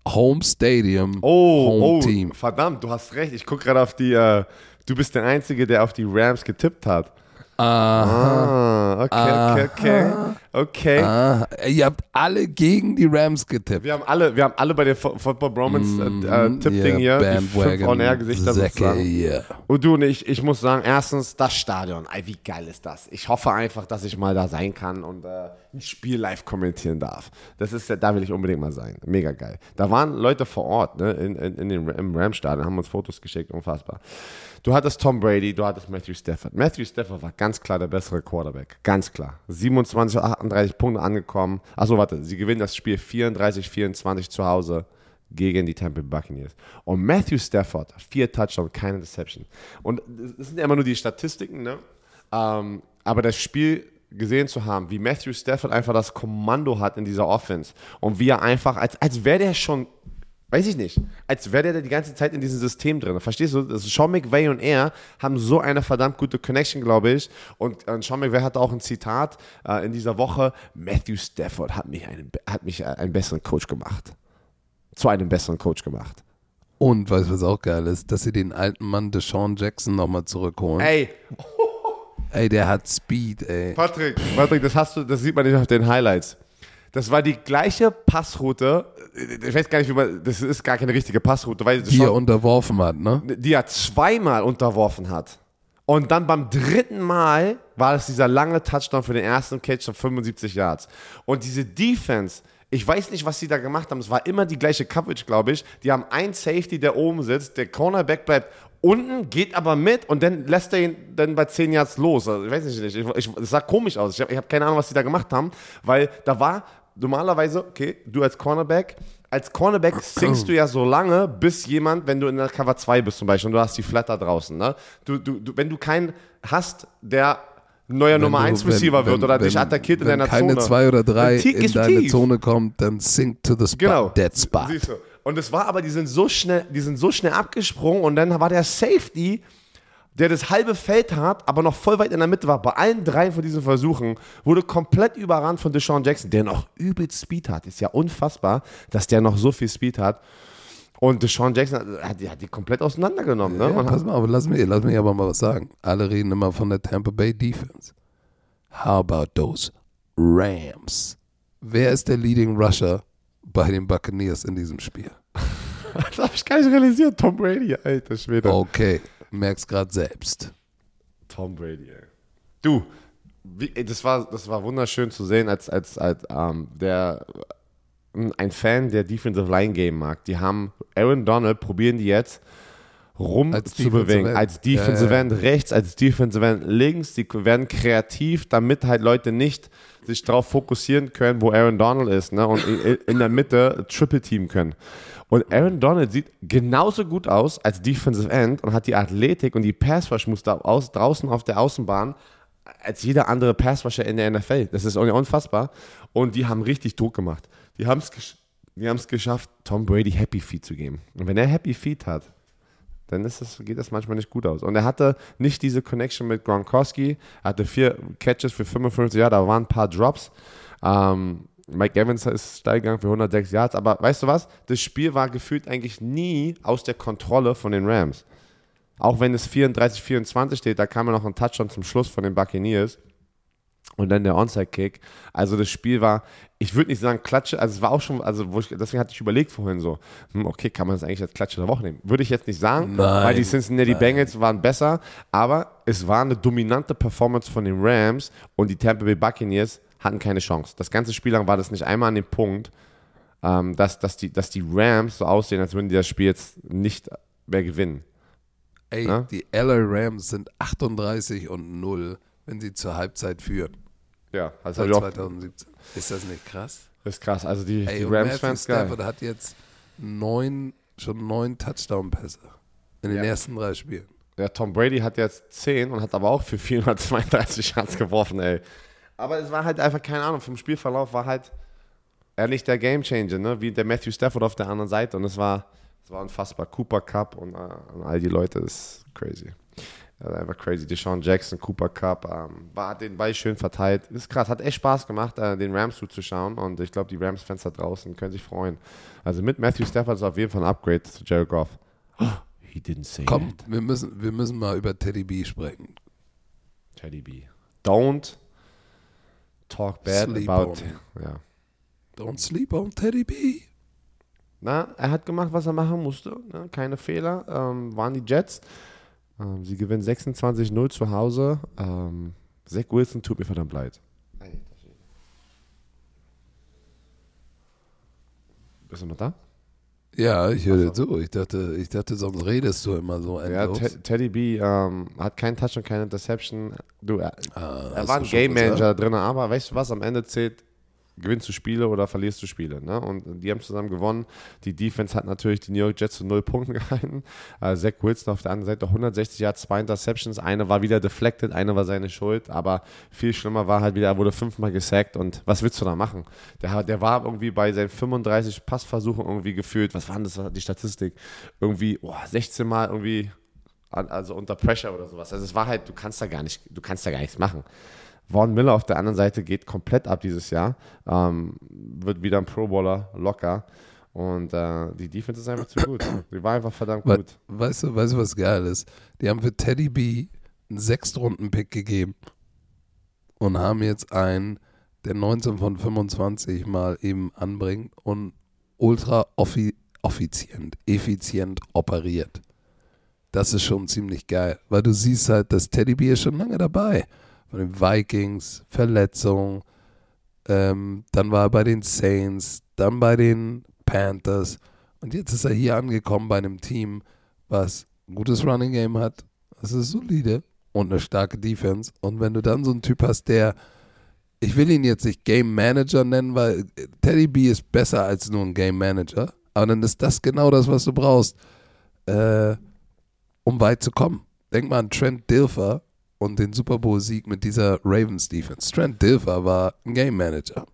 Home Stadium. Oh, Home oh, Team. verdammt, du hast recht. Ich gucke gerade auf die, äh, du bist der Einzige, der auf die Rams getippt hat. Aha. Ah, okay, okay, okay. Okay. Ah, ihr habt alle gegen die Rams getippt. Wir haben alle, wir haben alle bei der Fo- Football Bromance äh, äh, Tippding Ihr hier, die fünf On-Air-Gesichter Säcke sozusagen. hier. Und du und ich, ich muss sagen, erstens, das Stadion, ey, wie geil ist das? Ich hoffe einfach, dass ich mal da sein kann und äh, ein Spiel live kommentieren darf. Das ist, da will ich unbedingt mal sein. Mega geil. Da waren Leute vor Ort, ne, in, in, in den, im Ram-Stadion, haben uns Fotos geschickt, unfassbar. Du hattest Tom Brady, du hattest Matthew Stafford. Matthew Stafford war ganz klar der bessere Quarterback. Ganz klar. 27, 38 Punkte angekommen. Achso, warte, sie gewinnen das Spiel 34, 24 zu Hause gegen die Tampa Buccaneers. Und Matthew Stafford, vier Touchdowns, keine Deception. Und das sind ja immer nur die Statistiken, ne? Ähm, aber das Spiel gesehen zu haben, wie Matthew Stafford einfach das Kommando hat in dieser Offense und wie er einfach, als, als wäre der schon, weiß ich nicht, als wäre der die ganze Zeit in diesem System drin. Verstehst du? Das Sean McVay und er haben so eine verdammt gute Connection, glaube ich. Und äh, Sean McVay hatte auch ein Zitat äh, in dieser Woche: Matthew Stafford hat mich, einen, hat mich einen besseren Coach gemacht. Zu einem besseren Coach gemacht. Und weißt du, was auch geil ist? Dass sie den alten Mann Deshaun Jackson nochmal zurückholen. Ey. Ey, der hat Speed, ey. Patrick, Patrick, das hast du, das sieht man nicht auf den Highlights. Das war die gleiche Passroute. Ich weiß gar nicht, wie man. Das ist gar keine richtige Passroute, weil Die er unterworfen hat, ne? die er zweimal unterworfen hat. Und dann beim dritten Mal war es dieser lange Touchdown für den ersten Catch von 75 Yards. Und diese Defense, ich weiß nicht, was sie da gemacht haben. Es war immer die gleiche Coverage, glaube ich. Die haben einen Safety, der oben sitzt. Der Cornerback bleibt unten, geht aber mit und dann lässt er ihn dann bei 10 Yards los. Also, ich weiß nicht, ich, ich, es sah komisch aus. Ich habe hab keine Ahnung, was sie da gemacht haben, weil da war normalerweise, okay, du als Cornerback, als Cornerback singst du ja so lange, bis jemand, wenn du in der Cover 2 bist zum Beispiel und du hast die Flatter draußen, ne? Du, du, du, wenn du keinen hast, der neuer Nummer du- 1 Receiver wird oder dich attackiert in wenn deiner keine Zone. zwei oder drei Dann tie- in gehst du deine tief. Zone kommt, dann sink to the spot, Genau. dead spot. Siehst du. Und es war aber, die sind so schnell, die sind so schnell abgesprungen und dann war der Safety, der das halbe Feld hat, aber noch voll weit in der Mitte war. Bei allen drei von diesen Versuchen wurde komplett überrannt von Deshaun Jackson, der noch übel Speed hat. Ist ja unfassbar, dass der noch so viel Speed hat. Und Deshaun Jackson hat, die- hat die komplett auseinandergenommen. Ne? Ja, pass mal, aber lass mich, lass mich aber mal was sagen. Alle reden immer von der Tampa Bay Defense. How about those Rams? Wer ist der Leading Rusher bei den Buccaneers in diesem Spiel? das habe ich gar nicht realisiert. Tom Brady, alter Schwede. Okay, merkst gerade selbst. Tom Brady, ey. Du, wie, ey, das, war, das war wunderschön zu sehen, als, als, als ähm, der, ein Fan der Defensive Line Game mag. Die haben Aaron Donald, probieren die jetzt rum Als zu bewegen. End. Als Defensive ja. End rechts, als Defensive End links. Die werden kreativ, damit halt Leute nicht sich darauf fokussieren können, wo Aaron Donald ist ne? und in, der Mitte Triple Team können. Und Aaron Donald sieht genauso gut aus als Defensive End und hat die Athletik und die Passwash-Muster aus, draußen auf der Außenbahn als jeder andere Passwasher in der NFL. Das ist unfassbar. Und die haben richtig Druck gemacht. Die haben es gesch geschafft, Tom Brady Happy Feet zu geben. Und wenn er Happy Feet hat, dann ist das, geht das manchmal nicht gut aus. Und er hatte nicht diese Connection mit Gronkowski. Er hatte vier Catches für 55 Yards, da waren ein paar Drops. Ähm, Mike Evans ist steil gegangen für 106 Yards. Aber weißt du was? Das Spiel war gefühlt eigentlich nie aus der Kontrolle von den Rams. Auch wenn es 34-24 steht, da kam ja noch ein Touchdown zum Schluss von den Buccaneers. Und dann der Onside-Kick. Also das Spiel war, ich würde nicht sagen Klatsche, also es war auch schon, also ich, deswegen hatte ich überlegt vorhin so, hm, okay, kann man das eigentlich als Klatsche der Woche nehmen? Würde ich jetzt nicht sagen, Nein, weil die Cincinnati Bengals waren besser, aber es war eine dominante Performance von den Rams und die Tampa Bay Buccaneers hatten keine Chance. Das ganze Spiel lang war das nicht einmal an dem Punkt, ähm, dass, dass, die, dass die Rams so aussehen, als würden die das Spiel jetzt nicht mehr gewinnen. Ey, Ja? die LA Rams sind 38 und 0, wenn sie zur Halbzeit führen. Ja, das, Seit hab ich auch, 2017. Ist das nicht krass? das ist krass. Also die, die Rams-Fans geil. Stafford hat jetzt neun, schon neun Touchdown-Pässe. In den Ja. ersten drei Spielen. Ja, Tom Brady hat jetzt 10 und hat aber auch für 432 Yards geworfen, ey. Aber es war halt einfach, keine Ahnung, vom Spielverlauf war halt er nicht der Gamechanger, ne? wie der Matthew Stafford auf der anderen Seite. Und es war, es war unfassbar. Cooper Cup und, äh, und all die Leute, das ist crazy. Ja, einfach crazy. Deshaun Jackson, Cooper Cup, ähm, war, hat den Ball schön verteilt. Ist krass, hat echt Spaß gemacht, äh, den Rams zuzuschauen. Und ich glaube, die Rams-Fans da draußen können sich freuen. Also mit Matthew Stafford ist auf jeden Fall ein Upgrade zu Jared Goff. Oh, he didn't say Komm, that. wir müssen, wir müssen mal über Teddy B sprechen. Teddy B. Don't talk bad Sleep about. on Ja. Don't sleep on Teddy B. Na, er hat gemacht, was er machen musste. Ne? Keine Fehler. Ähm, waren die Jets. Ähm, sie gewinnen 26-0 zu Hause. Ähm, Zach Wilson tut mir verdammt leid. Bist du noch da? Ja, ich höre dir zu. Ich dachte, ich dachte, sonst redest du immer so Ja, endlos. Te Teddy B ähm, hat keinen Touch und keine Interception. Du, er, Ah, er war ein Game? Manager drin, aber weißt du was? Am Ende zählt, gewinnst du Spiele oder verlierst du Spiele. Ne? Und die haben zusammen gewonnen. Die Defense hat natürlich die New York Jets zu null Punkten gehalten. Äh, Zach Wilson auf der anderen Seite 160 Yards, zwei Interceptions. Eine war wieder deflected, eine war seine Schuld. Aber viel schlimmer war halt wieder, er wurde fünfmal gesackt. Und was willst du da machen? Der, der war irgendwie bei seinen 35 Passversuchen irgendwie gefühlt. Was waren das, die Statistik? Irgendwie oh, 16 Mal irgendwie also unter Pressure oder sowas. Also es war halt, du kannst da gar nicht, du kannst da gar nichts machen. Vaughn Miller auf der anderen Seite geht komplett ab dieses Jahr, ähm, wird wieder ein Pro Bowler locker und äh, die Defense ist einfach zu gut. Die war einfach verdammt We gut. weißt, du, weißt du, was geil ist? Die haben für Teddy B einen Sechstrunden-Pick gegeben und haben jetzt einen, der 19 von 25 mal eben anbringt und ultra offi effizient, effizient operiert. Das ist schon ziemlich geil, weil du siehst halt, dass Teddy B ist schon lange dabei. Von den Vikings, Verletzung, ähm, dann war er bei den Saints, dann bei den Panthers und jetzt ist er hier angekommen bei einem Team, was ein gutes Running Game hat, das ist solide und eine starke Defense. Und wenn du dann so einen Typ hast, der, ich will ihn jetzt nicht Game Manager nennen, weil Teddy B ist besser als nur ein Game Manager, aber dann ist das genau das, was du brauchst, äh, um weit zu kommen. Denk mal an Trent Dilfer und den Super Bowl-Sieg mit dieser Ravens Defense. Trent Dilfer war ein Game Manager.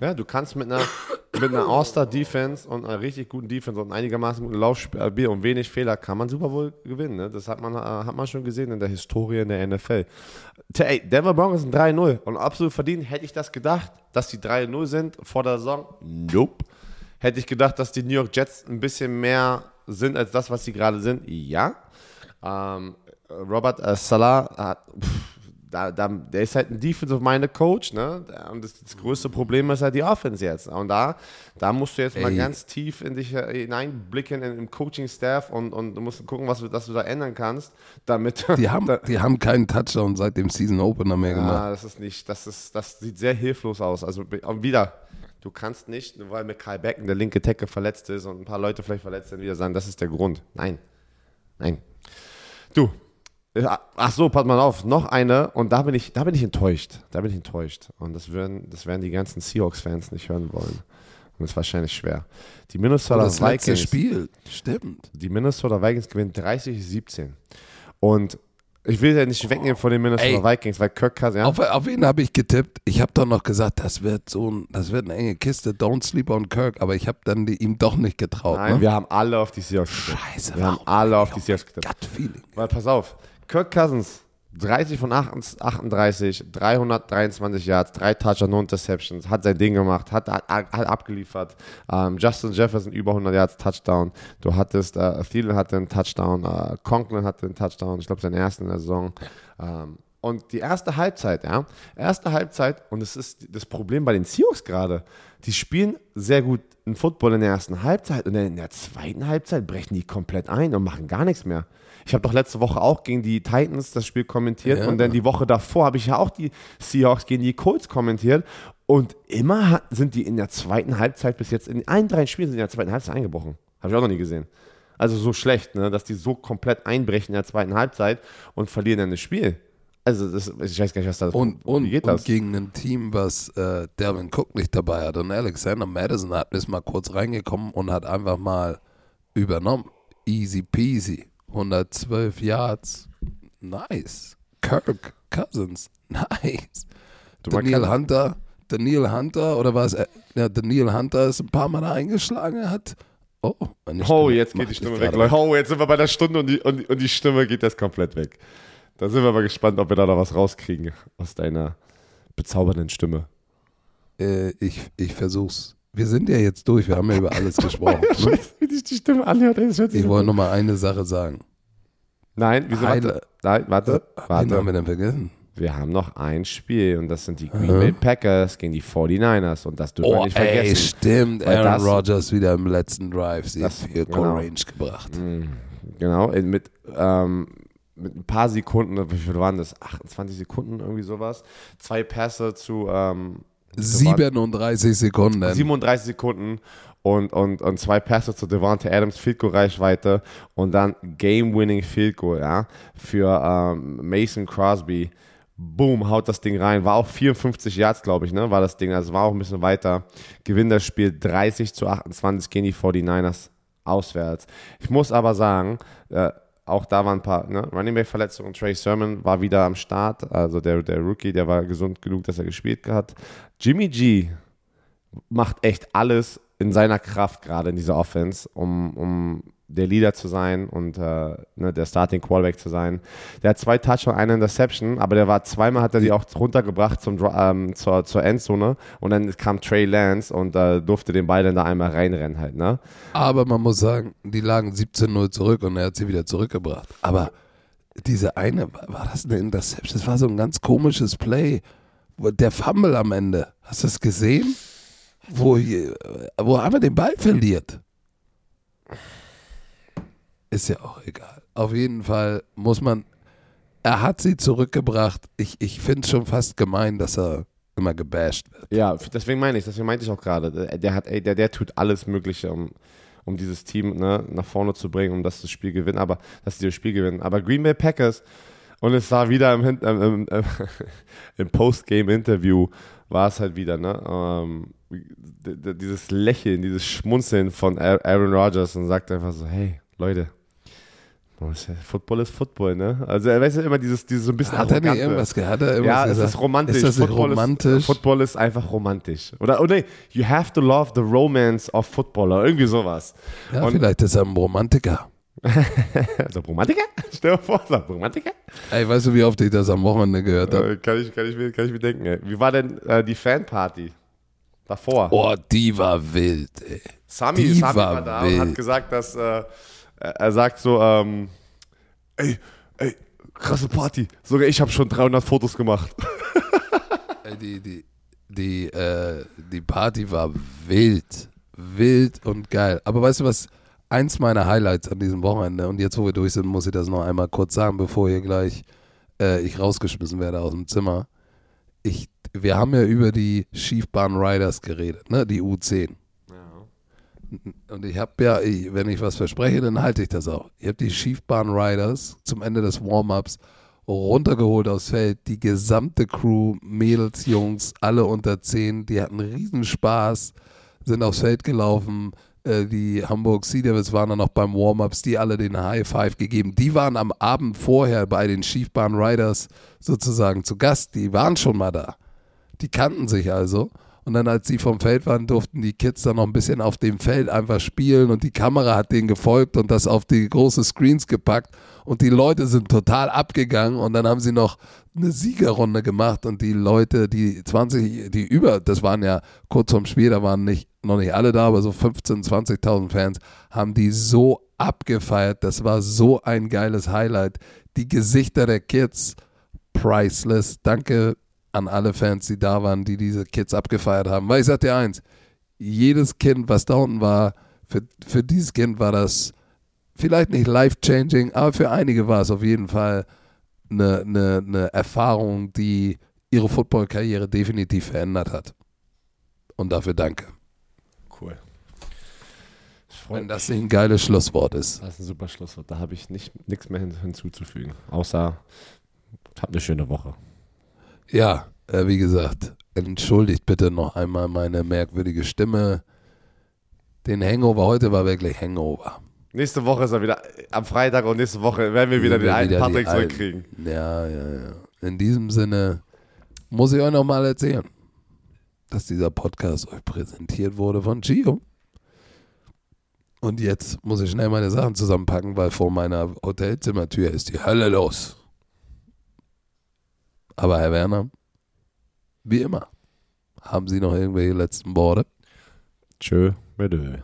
Ja, du kannst mit einer, mit einer All-Star-Defense und einer richtig guten Defense und einigermaßen guten Laufspiel und wenig Fehler kann man Super Bowl gewinnen. Ne? Das hat man, äh, hat man schon gesehen in der Historie in der NFL. Ey, Denver Broncos sind 3-0 und absolut verdient. Hätte ich das gedacht, dass die 3-0 sind vor der Saison? Nope. Hätte ich gedacht, dass die New York Jets ein bisschen mehr sind als das, was sie gerade sind? Ja. Ähm, Robert äh, Salah hat, pff, da, da, der ist halt ein Defensive-minded Coach, ne? Und das, das größte Problem ist halt die Offense jetzt. Und da, da musst du jetzt mal Ey. ganz tief in dich äh, hineinblicken in, im Coaching-Staff und, und du musst gucken, was du, was du da ändern kannst, damit. Die haben, da, die haben keinen Touchdown seit dem Season Opener mehr gemacht. Ah, das ist nicht, das ist, das sieht sehr hilflos aus. Also und wieder, du kannst nicht, nur weil mit Kyle Becken der linke Tackle verletzt ist und ein paar Leute vielleicht verletzt sind, wieder sagen, das ist der Grund. Nein. Nein. Du. Ja, Ach so, pass mal auf, noch eine und da bin ich, da bin ich enttäuscht. Da bin ich enttäuscht. Und das werden, das werden die ganzen Seahawks-Fans nicht hören wollen. Und das ist wahrscheinlich schwer. Die Minnesota das letzte Vikings Spiel, stimmt. die Minnesota Vikings gewinnen 30-17. Und ich will ja nicht wegnehmen von den Minnesota Ey. Vikings, weil Kirk Cousins, ja, Auf, auf wen habe ich getippt? Ich habe doch noch gesagt, das wird so ein, das wird eine enge Kiste. Don't sleep on Kirk. Aber ich habe dann die, ihm doch nicht getraut. Nein, ne? wir haben alle auf die Seahawks getippt. Scheiße, Wir haben alle auf die Seahawks getippt. Gut Feeling. Weil pass auf, Kirk Cousins, 30 von 38, 323 Yards, drei Touchdowns, no Interceptions, hat sein Ding gemacht, hat, hat, hat abgeliefert. Ähm, Justin Jefferson über 100 Yards, Touchdown. Du hattest, äh, Thielen hatte einen Touchdown, äh, Conklin hatte einen Touchdown, ich glaube seinen ersten in der Saison. Ähm, und die erste Halbzeit, ja, erste Halbzeit, und es ist das Problem bei den Seahawks gerade, die spielen sehr gut in Football in der ersten Halbzeit und dann in der zweiten Halbzeit brechen die komplett ein und machen gar nichts mehr. Ich habe doch letzte Woche auch gegen die Titans das Spiel kommentiert Ja. und dann die Woche davor habe ich ja auch die Seahawks gegen die Colts kommentiert und immer hat, sind die in der zweiten Halbzeit bis jetzt, in allen drei Spielen sind in der zweiten Halbzeit eingebrochen. Habe ich auch noch nie gesehen. Also so schlecht, ne, dass die so komplett einbrechen in der zweiten Halbzeit und verlieren dann das Spiel. Also das, ich weiß gar nicht, was da Und, wie und, geht und das? gegen ein Team, was äh, Delvin Cook nicht dabei hat. Und Alexander Madison hat ist mal kurz reingekommen und hat einfach mal übernommen. easy peasy. 112 Yards. Nice. Kirk Cousins. Nice. Daniel Hunter. Daniel Hunter, oder war es? äh, Ja, Daniel Hunter ist ein paar Mal da eingeschlagen. Er hat. Oh, meine Oh, Stimme jetzt geht die Stimme weg, Leute. Oh, jetzt sind wir bei der Stunde und die, und, die- und die Stimme geht jetzt komplett weg. Da sind wir mal gespannt, ob wir da noch was rauskriegen aus deiner bezaubernden Stimme. Äh, ich, ich versuch's. Wir sind ja jetzt durch, wir haben ja über alles gesprochen. Scheiße, wie sich die Stimme anhört. ey, Ich wollte noch mal eine Sache sagen. Nein, wieso? Warte, nein, warte, haben warte. wir denn vergessen? Wir haben noch ein Spiel und das sind die Green Bay Packers gegen die 49ers und das dürfen wir Oh, nicht ey, vergessen. stimmt. Weil Aaron Rodgers wieder im letzten Drive sehr Das- viel genau. Range gebracht. Genau, in- mit, ähm, mit ein paar Sekunden, wie viel waren das? 28 Sekunden, irgendwie sowas. Zwei Pässe zu ähm, 37 Sekunden. 37 Sekunden und, und, und zwei Pässe zu Devonta Adams, Field Goal Reichweite und dann Game-Winning Field Goal, ja, für ähm, Mason Crosby. Boom, haut das Ding rein. War auch 54 Yards, glaube ich, ne, war das Ding. Also war auch ein bisschen weiter. Gewinnt das Spiel 30 zu 28 gegen die 49ers auswärts. Ich muss aber sagen, äh, auch da waren ein paar ne, Running Back Verletzungen. Trey Sermon war wieder am Start. Also der, der Rookie, der war gesund genug, dass er gespielt hat. Jimmy G macht echt alles in seiner Kraft gerade in dieser Offense, um, um der Leader zu sein und äh, ne, der Starting Quarterback zu sein. Der hat zwei Touchdowns, eine Interception, aber der war zweimal hat er die auch runtergebracht zum, ähm, zur, zur Endzone und dann kam Trey Lance und äh, durfte den Ball dann da einmal reinrennen halt, ne? Aber man muss sagen, die lagen 17-0 zurück und er hat sie wieder zurückgebracht. Aber diese eine, war das eine Interception? Das war so ein ganz komisches Play. Der Fumble am Ende. Hast du es gesehen? Wo, hier, wo einmal den Ball verliert. Ist ja auch egal. Auf jeden Fall muss man. Er hat sie zurückgebracht. Ich, ich finde es schon fast gemein, dass er immer gebasht wird. Ja, deswegen meine ich, deswegen meinte ich auch gerade, der, der der, tut alles Mögliche, um, um dieses Team ne, nach vorne zu bringen, um das, das Spiel gewinnen, aber dass sie das Spiel gewinnen. Aber Green Bay Packers und es war wieder im, im, im, im Postgame-Interview war es halt wieder, ne? Ähm, dieses Lächeln, dieses Schmunzeln von Aa- Aaron Rodgers und sagt einfach so, hey, Leute, Football ist Football, ne? Also er weiß ja immer dieses, dieses so ein bisschen Hat er nicht irgendwas ge- hat irgendwas ja, es gesagt? ist romantisch. Ist das Football romantisch? Ist, Football ist einfach romantisch. Oder, oder you have to love the romance of football oder irgendwie sowas. ja, und- vielleicht ist er ein Romantiker. Also Romantiker? Stell dir vor, so, Romantiker? Ey, weißt du, wie oft ich das am Wochenende gehört habe? Äh, kann, ich, kann, ich mir, kann ich mir denken. Ey. Wie war denn äh, die Fanparty davor? Oh, die war wild, ey. Sami, die Sami war war da und hat wild. gesagt, dass äh, er sagt so, ähm, ey, ey, krasse Party. Sogar ich habe schon 300 Fotos gemacht. Die, die, die, äh, die Party war wild. Wild und geil. Aber weißt du was? Eins meiner Highlights an diesem Wochenende, und jetzt, wo wir durch sind, muss ich das noch einmal kurz sagen, bevor hier gleich äh, ich rausgeschmissen werde aus dem Zimmer. Ich, wir haben ja über die Schiefbahn Riders geredet, ne? Die U10. Und ich habe ja, ich, wenn ich was verspreche, dann halte ich das auch. Ich habe die Schiefbahn Riders zum Ende des Warm-ups runtergeholt aufs Feld. Die gesamte Crew, Mädels, Jungs, alle unter 10, die hatten riesen Spaß, sind aufs Feld gelaufen. Äh, Die Hamburg Sea Devils waren dann noch beim Warm-ups, die alle den High Five gegeben. Die waren am Abend vorher bei den Schiefbahn Riders sozusagen zu Gast. Die waren schon mal da. Die kannten sich also. Und dann, als sie vom Feld waren, durften die Kids dann noch ein bisschen auf dem Feld einfach spielen und die Kamera hat denen gefolgt und das auf die große Screens gepackt und die Leute sind total abgegangen und dann haben sie noch eine Siegerrunde gemacht und die Leute, die 20, die über, das waren ja kurz vorm Spiel, da waren nicht, noch nicht alle da, aber so 15, 20.000 Fans, haben die so abgefeiert. Das war so ein geiles Highlight. Die Gesichter der Kids, priceless. Danke an alle Fans, die da waren, die diese Kids abgefeiert haben. Weil ich sag dir eins, jedes Kind, was da unten war, für, für dieses Kind war das vielleicht nicht life-changing, aber für einige war es auf jeden Fall eine, eine, eine Erfahrung, die ihre Football-Karriere definitiv verändert hat. Und dafür danke. Cool. Wenn das nicht ein geiles Schlusswort ist. Das ist ein super Schlusswort. Da habe ich nicht nichts mehr hin, hinzuzufügen. Außer, habt eine schöne Woche. Ja, äh, wie gesagt, entschuldigt bitte noch einmal meine merkwürdige Stimme. Den Hangover heute war wirklich Hangover. Nächste Woche ist er wieder am Freitag und nächste Woche werden wir wieder Wir den alten wieder Patrick zurückkriegen. Ja, ja, ja. In diesem Sinne muss ich euch nochmal erzählen, dass dieser Podcast euch präsentiert wurde von Gio. Und jetzt muss ich schnell meine Sachen zusammenpacken, weil vor meiner Hotelzimmertür ist die Hölle los. Aber Herr Werner, wie immer, haben Sie noch irgendwelche letzten Worte? Tschö, bitte.